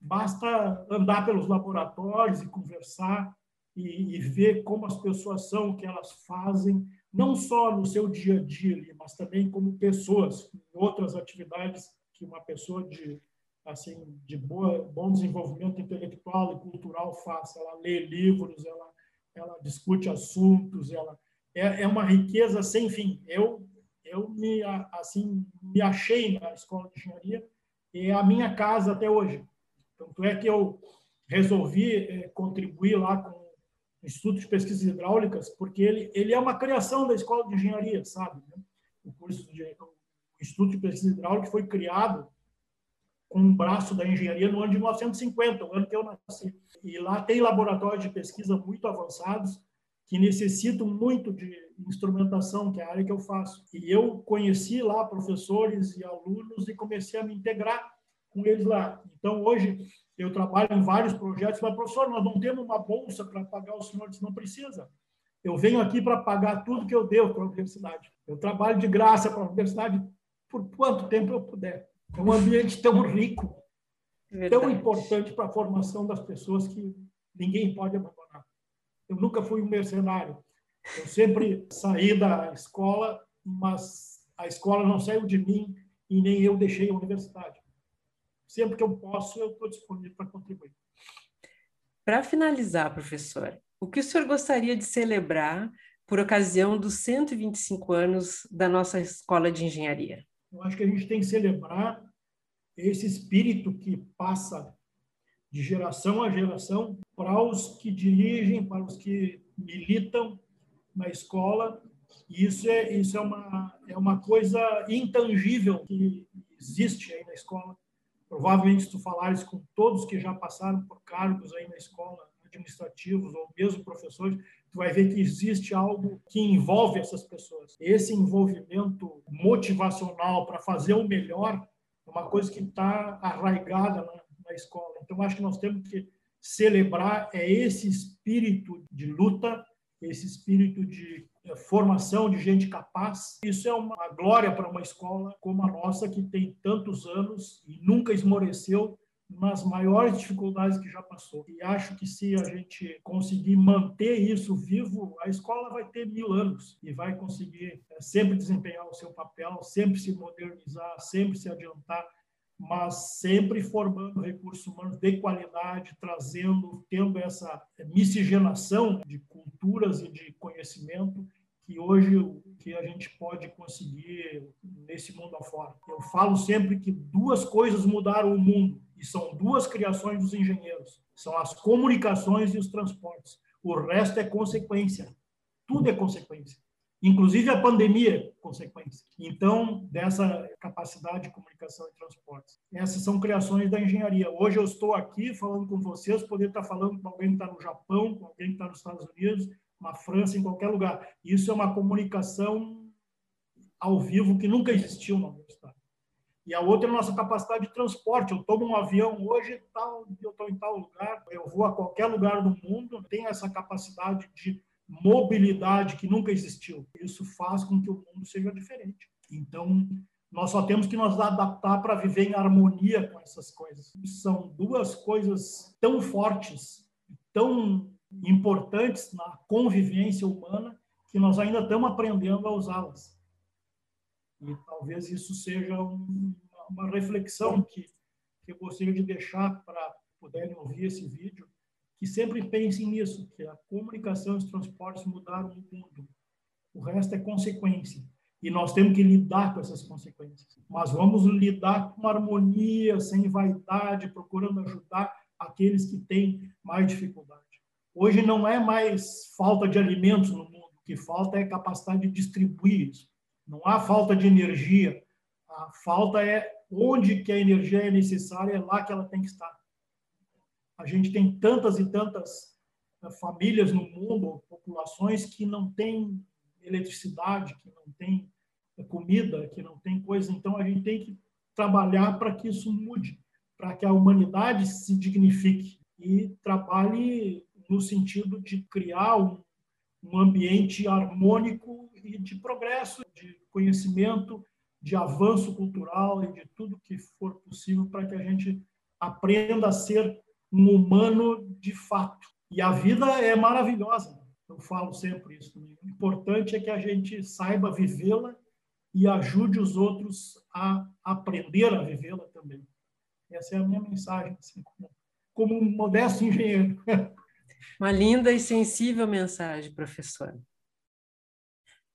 Basta andar pelos laboratórios e conversar e, e, ver como as pessoas são, o que elas fazem, não só no seu dia a dia, mas também como pessoas, em outras atividades que uma pessoa de assim de boa, bom desenvolvimento intelectual e cultural faz. Ela lê livros, ela, ela discute assuntos, ela é, é uma riqueza sem fim. Eu eu me assim me achei na escola de engenharia e é a minha casa até hoje. Tanto é que eu resolvi é, contribuir lá com Instituto de Pesquisas Hidráulicas, porque ele, ele é uma criação da escola de engenharia, sabe? Né? O curso de o Instituto de Pesquisa Hidráulica foi criado com um braço da engenharia no ano de 1950, o ano que eu nasci. E lá tem laboratórios de pesquisa muito avançados que necessitam muito de instrumentação, que é a área que eu faço. E eu conheci lá professores e alunos e comecei a me integrar com eles lá. Então, hoje, eu trabalho em vários projetos, mas, professor, nós não temos uma bolsa para pagar os senhores, não precisa. Eu venho aqui para pagar tudo que eu devo para a universidade. Eu trabalho de graça para a universidade por quanto tempo eu puder. É um ambiente tão rico, Verdade. tão importante para a formação das pessoas que ninguém pode abandonar. Eu nunca fui um mercenário. Eu sempre saí da escola, mas a escola não saiu de mim e nem eu deixei a universidade. Sempre que eu posso, eu estou disponível para contribuir. Para finalizar, professor, o que o senhor gostaria de celebrar por ocasião dos 125 anos da nossa escola de engenharia? Eu acho que a gente tem que celebrar esse espírito que passa de geração a geração para os que dirigem, para os que militam na escola. Isso é isso é uma é uma coisa intangível que existe aí na escola. Provavelmente se tu falares com todos que já passaram por cargos aí na escola, administrativos ou mesmo professores, tu vai ver que existe algo que envolve essas pessoas. Esse envolvimento motivacional para fazer o melhor é uma coisa que está arraigada na, na escola. Então, acho que nós temos que celebrar é esse espírito de luta, esse espírito de formação de gente capaz. Isso é uma glória para uma escola como a nossa, que tem tantos anos e nunca esmoreceu nas maiores dificuldades que já passou. E acho que se a gente conseguir manter isso vivo, a escola vai ter mil anos e vai conseguir é, sempre desempenhar o seu papel, sempre se modernizar, sempre se adiantar mas sempre formando recursos humanos de qualidade, trazendo, tendo essa miscigenação de culturas e de conhecimento que hoje que a gente pode conseguir nesse mundo afora. Eu falo sempre que duas coisas mudaram o mundo e são duas criações dos engenheiros. São as comunicações e os transportes. O resto é consequência. Tudo é consequência. Inclusive a pandemia é consequência. Então, dessa capacidade de comunicação e transportes. Essas são criações da engenharia. Hoje eu estou aqui falando com vocês, poder estar falando com alguém que está no Japão, com alguém que está nos Estados Unidos, na França, em qualquer lugar. Isso é uma comunicação ao vivo que nunca existiu na universidade. E a outra é a nossa capacidade de transporte. Eu tomo um avião hoje, tal, eu estou em tal lugar, eu vou a qualquer lugar do mundo, tenho essa capacidade de mobilidade que nunca existiu. Isso faz com que o mundo seja diferente. Então, nós só temos que nos adaptar para viver em harmonia com essas coisas. São duas coisas tão fortes, tão importantes na convivência humana, que nós ainda estamos aprendendo a usá-las. E talvez isso seja um, uma reflexão que, que eu gostaria de deixar para puderem ouvir esse vídeo, que sempre pensem nisso, que a comunicação e os transportes mudaram o mundo. O resto é consequência. e nós temos que lidar com essas consequências. Mas vamos lidar com harmonia, sem vaidade, procurando ajudar aqueles que têm mais dificuldade. Hoje não é mais falta de alimentos no mundo, o que falta é capacidade de distribuir isso. Não há falta de energia, a falta é onde que a energia é necessária, é lá que ela tem que estar. A gente tem tantas e tantas eh, famílias no mundo, populações que não têm eletricidade, que não têm eh, comida, que não tem coisa. Então a gente tem que trabalhar para que isso mude, para que a humanidade se dignifique e trabalhe no sentido de criar um, um ambiente harmônico e de progresso, de conhecimento, de avanço cultural e de tudo que for possível para que a gente aprenda a ser um humano de fato. E a vida é maravilhosa, eu falo sempre isso. O importante é que a gente saiba vivê-la e ajude os outros a aprender a vivê-la também. Essa é a minha mensagem, assim, como, como um modesto engenheiro. Uma linda e sensível mensagem, professor.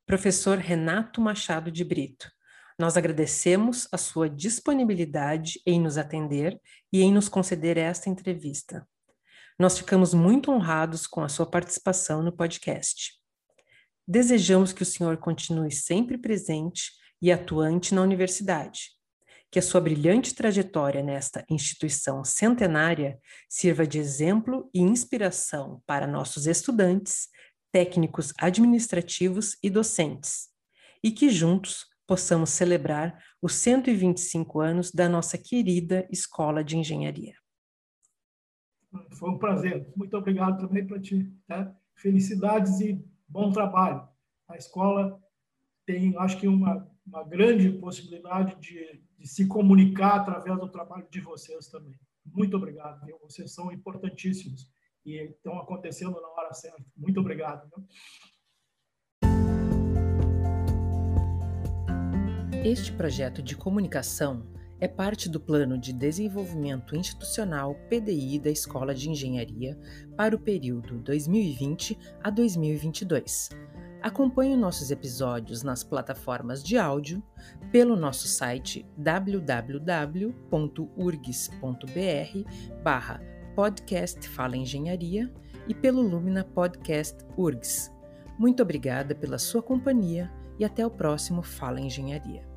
Professor Renato Machado de Brito, nós agradecemos a sua disponibilidade em nos atender e em nos conceder esta entrevista. Nós ficamos muito honrados com a sua participação no podcast. Desejamos que o senhor continue sempre presente e atuante na universidade, que a sua brilhante trajetória nesta instituição centenária sirva de exemplo e inspiração para nossos estudantes, técnicos administrativos e docentes, e que juntos possamos celebrar os 125 anos da nossa querida Escola de Engenharia. Foi um prazer. Muito obrigado também para ti. Tá? Felicidades e bom trabalho. A escola tem, acho que, uma, uma grande possibilidade de, de se comunicar através do trabalho de vocês também. Muito obrigado. Viu? Vocês são importantíssimos e estão acontecendo na hora certa. Muito obrigado. Viu? Este projeto de comunicação é parte do Plano de Desenvolvimento Institucional PDI da Escola de Engenharia para o período 2020 a 2022. Acompanhe nossos episódios nas plataformas de áudio, pelo nosso site www.urgs.br barra podcast Fala Engenharia e pelo Lumina Podcast URGS. Muito obrigada pela sua companhia e até o próximo Fala Engenharia.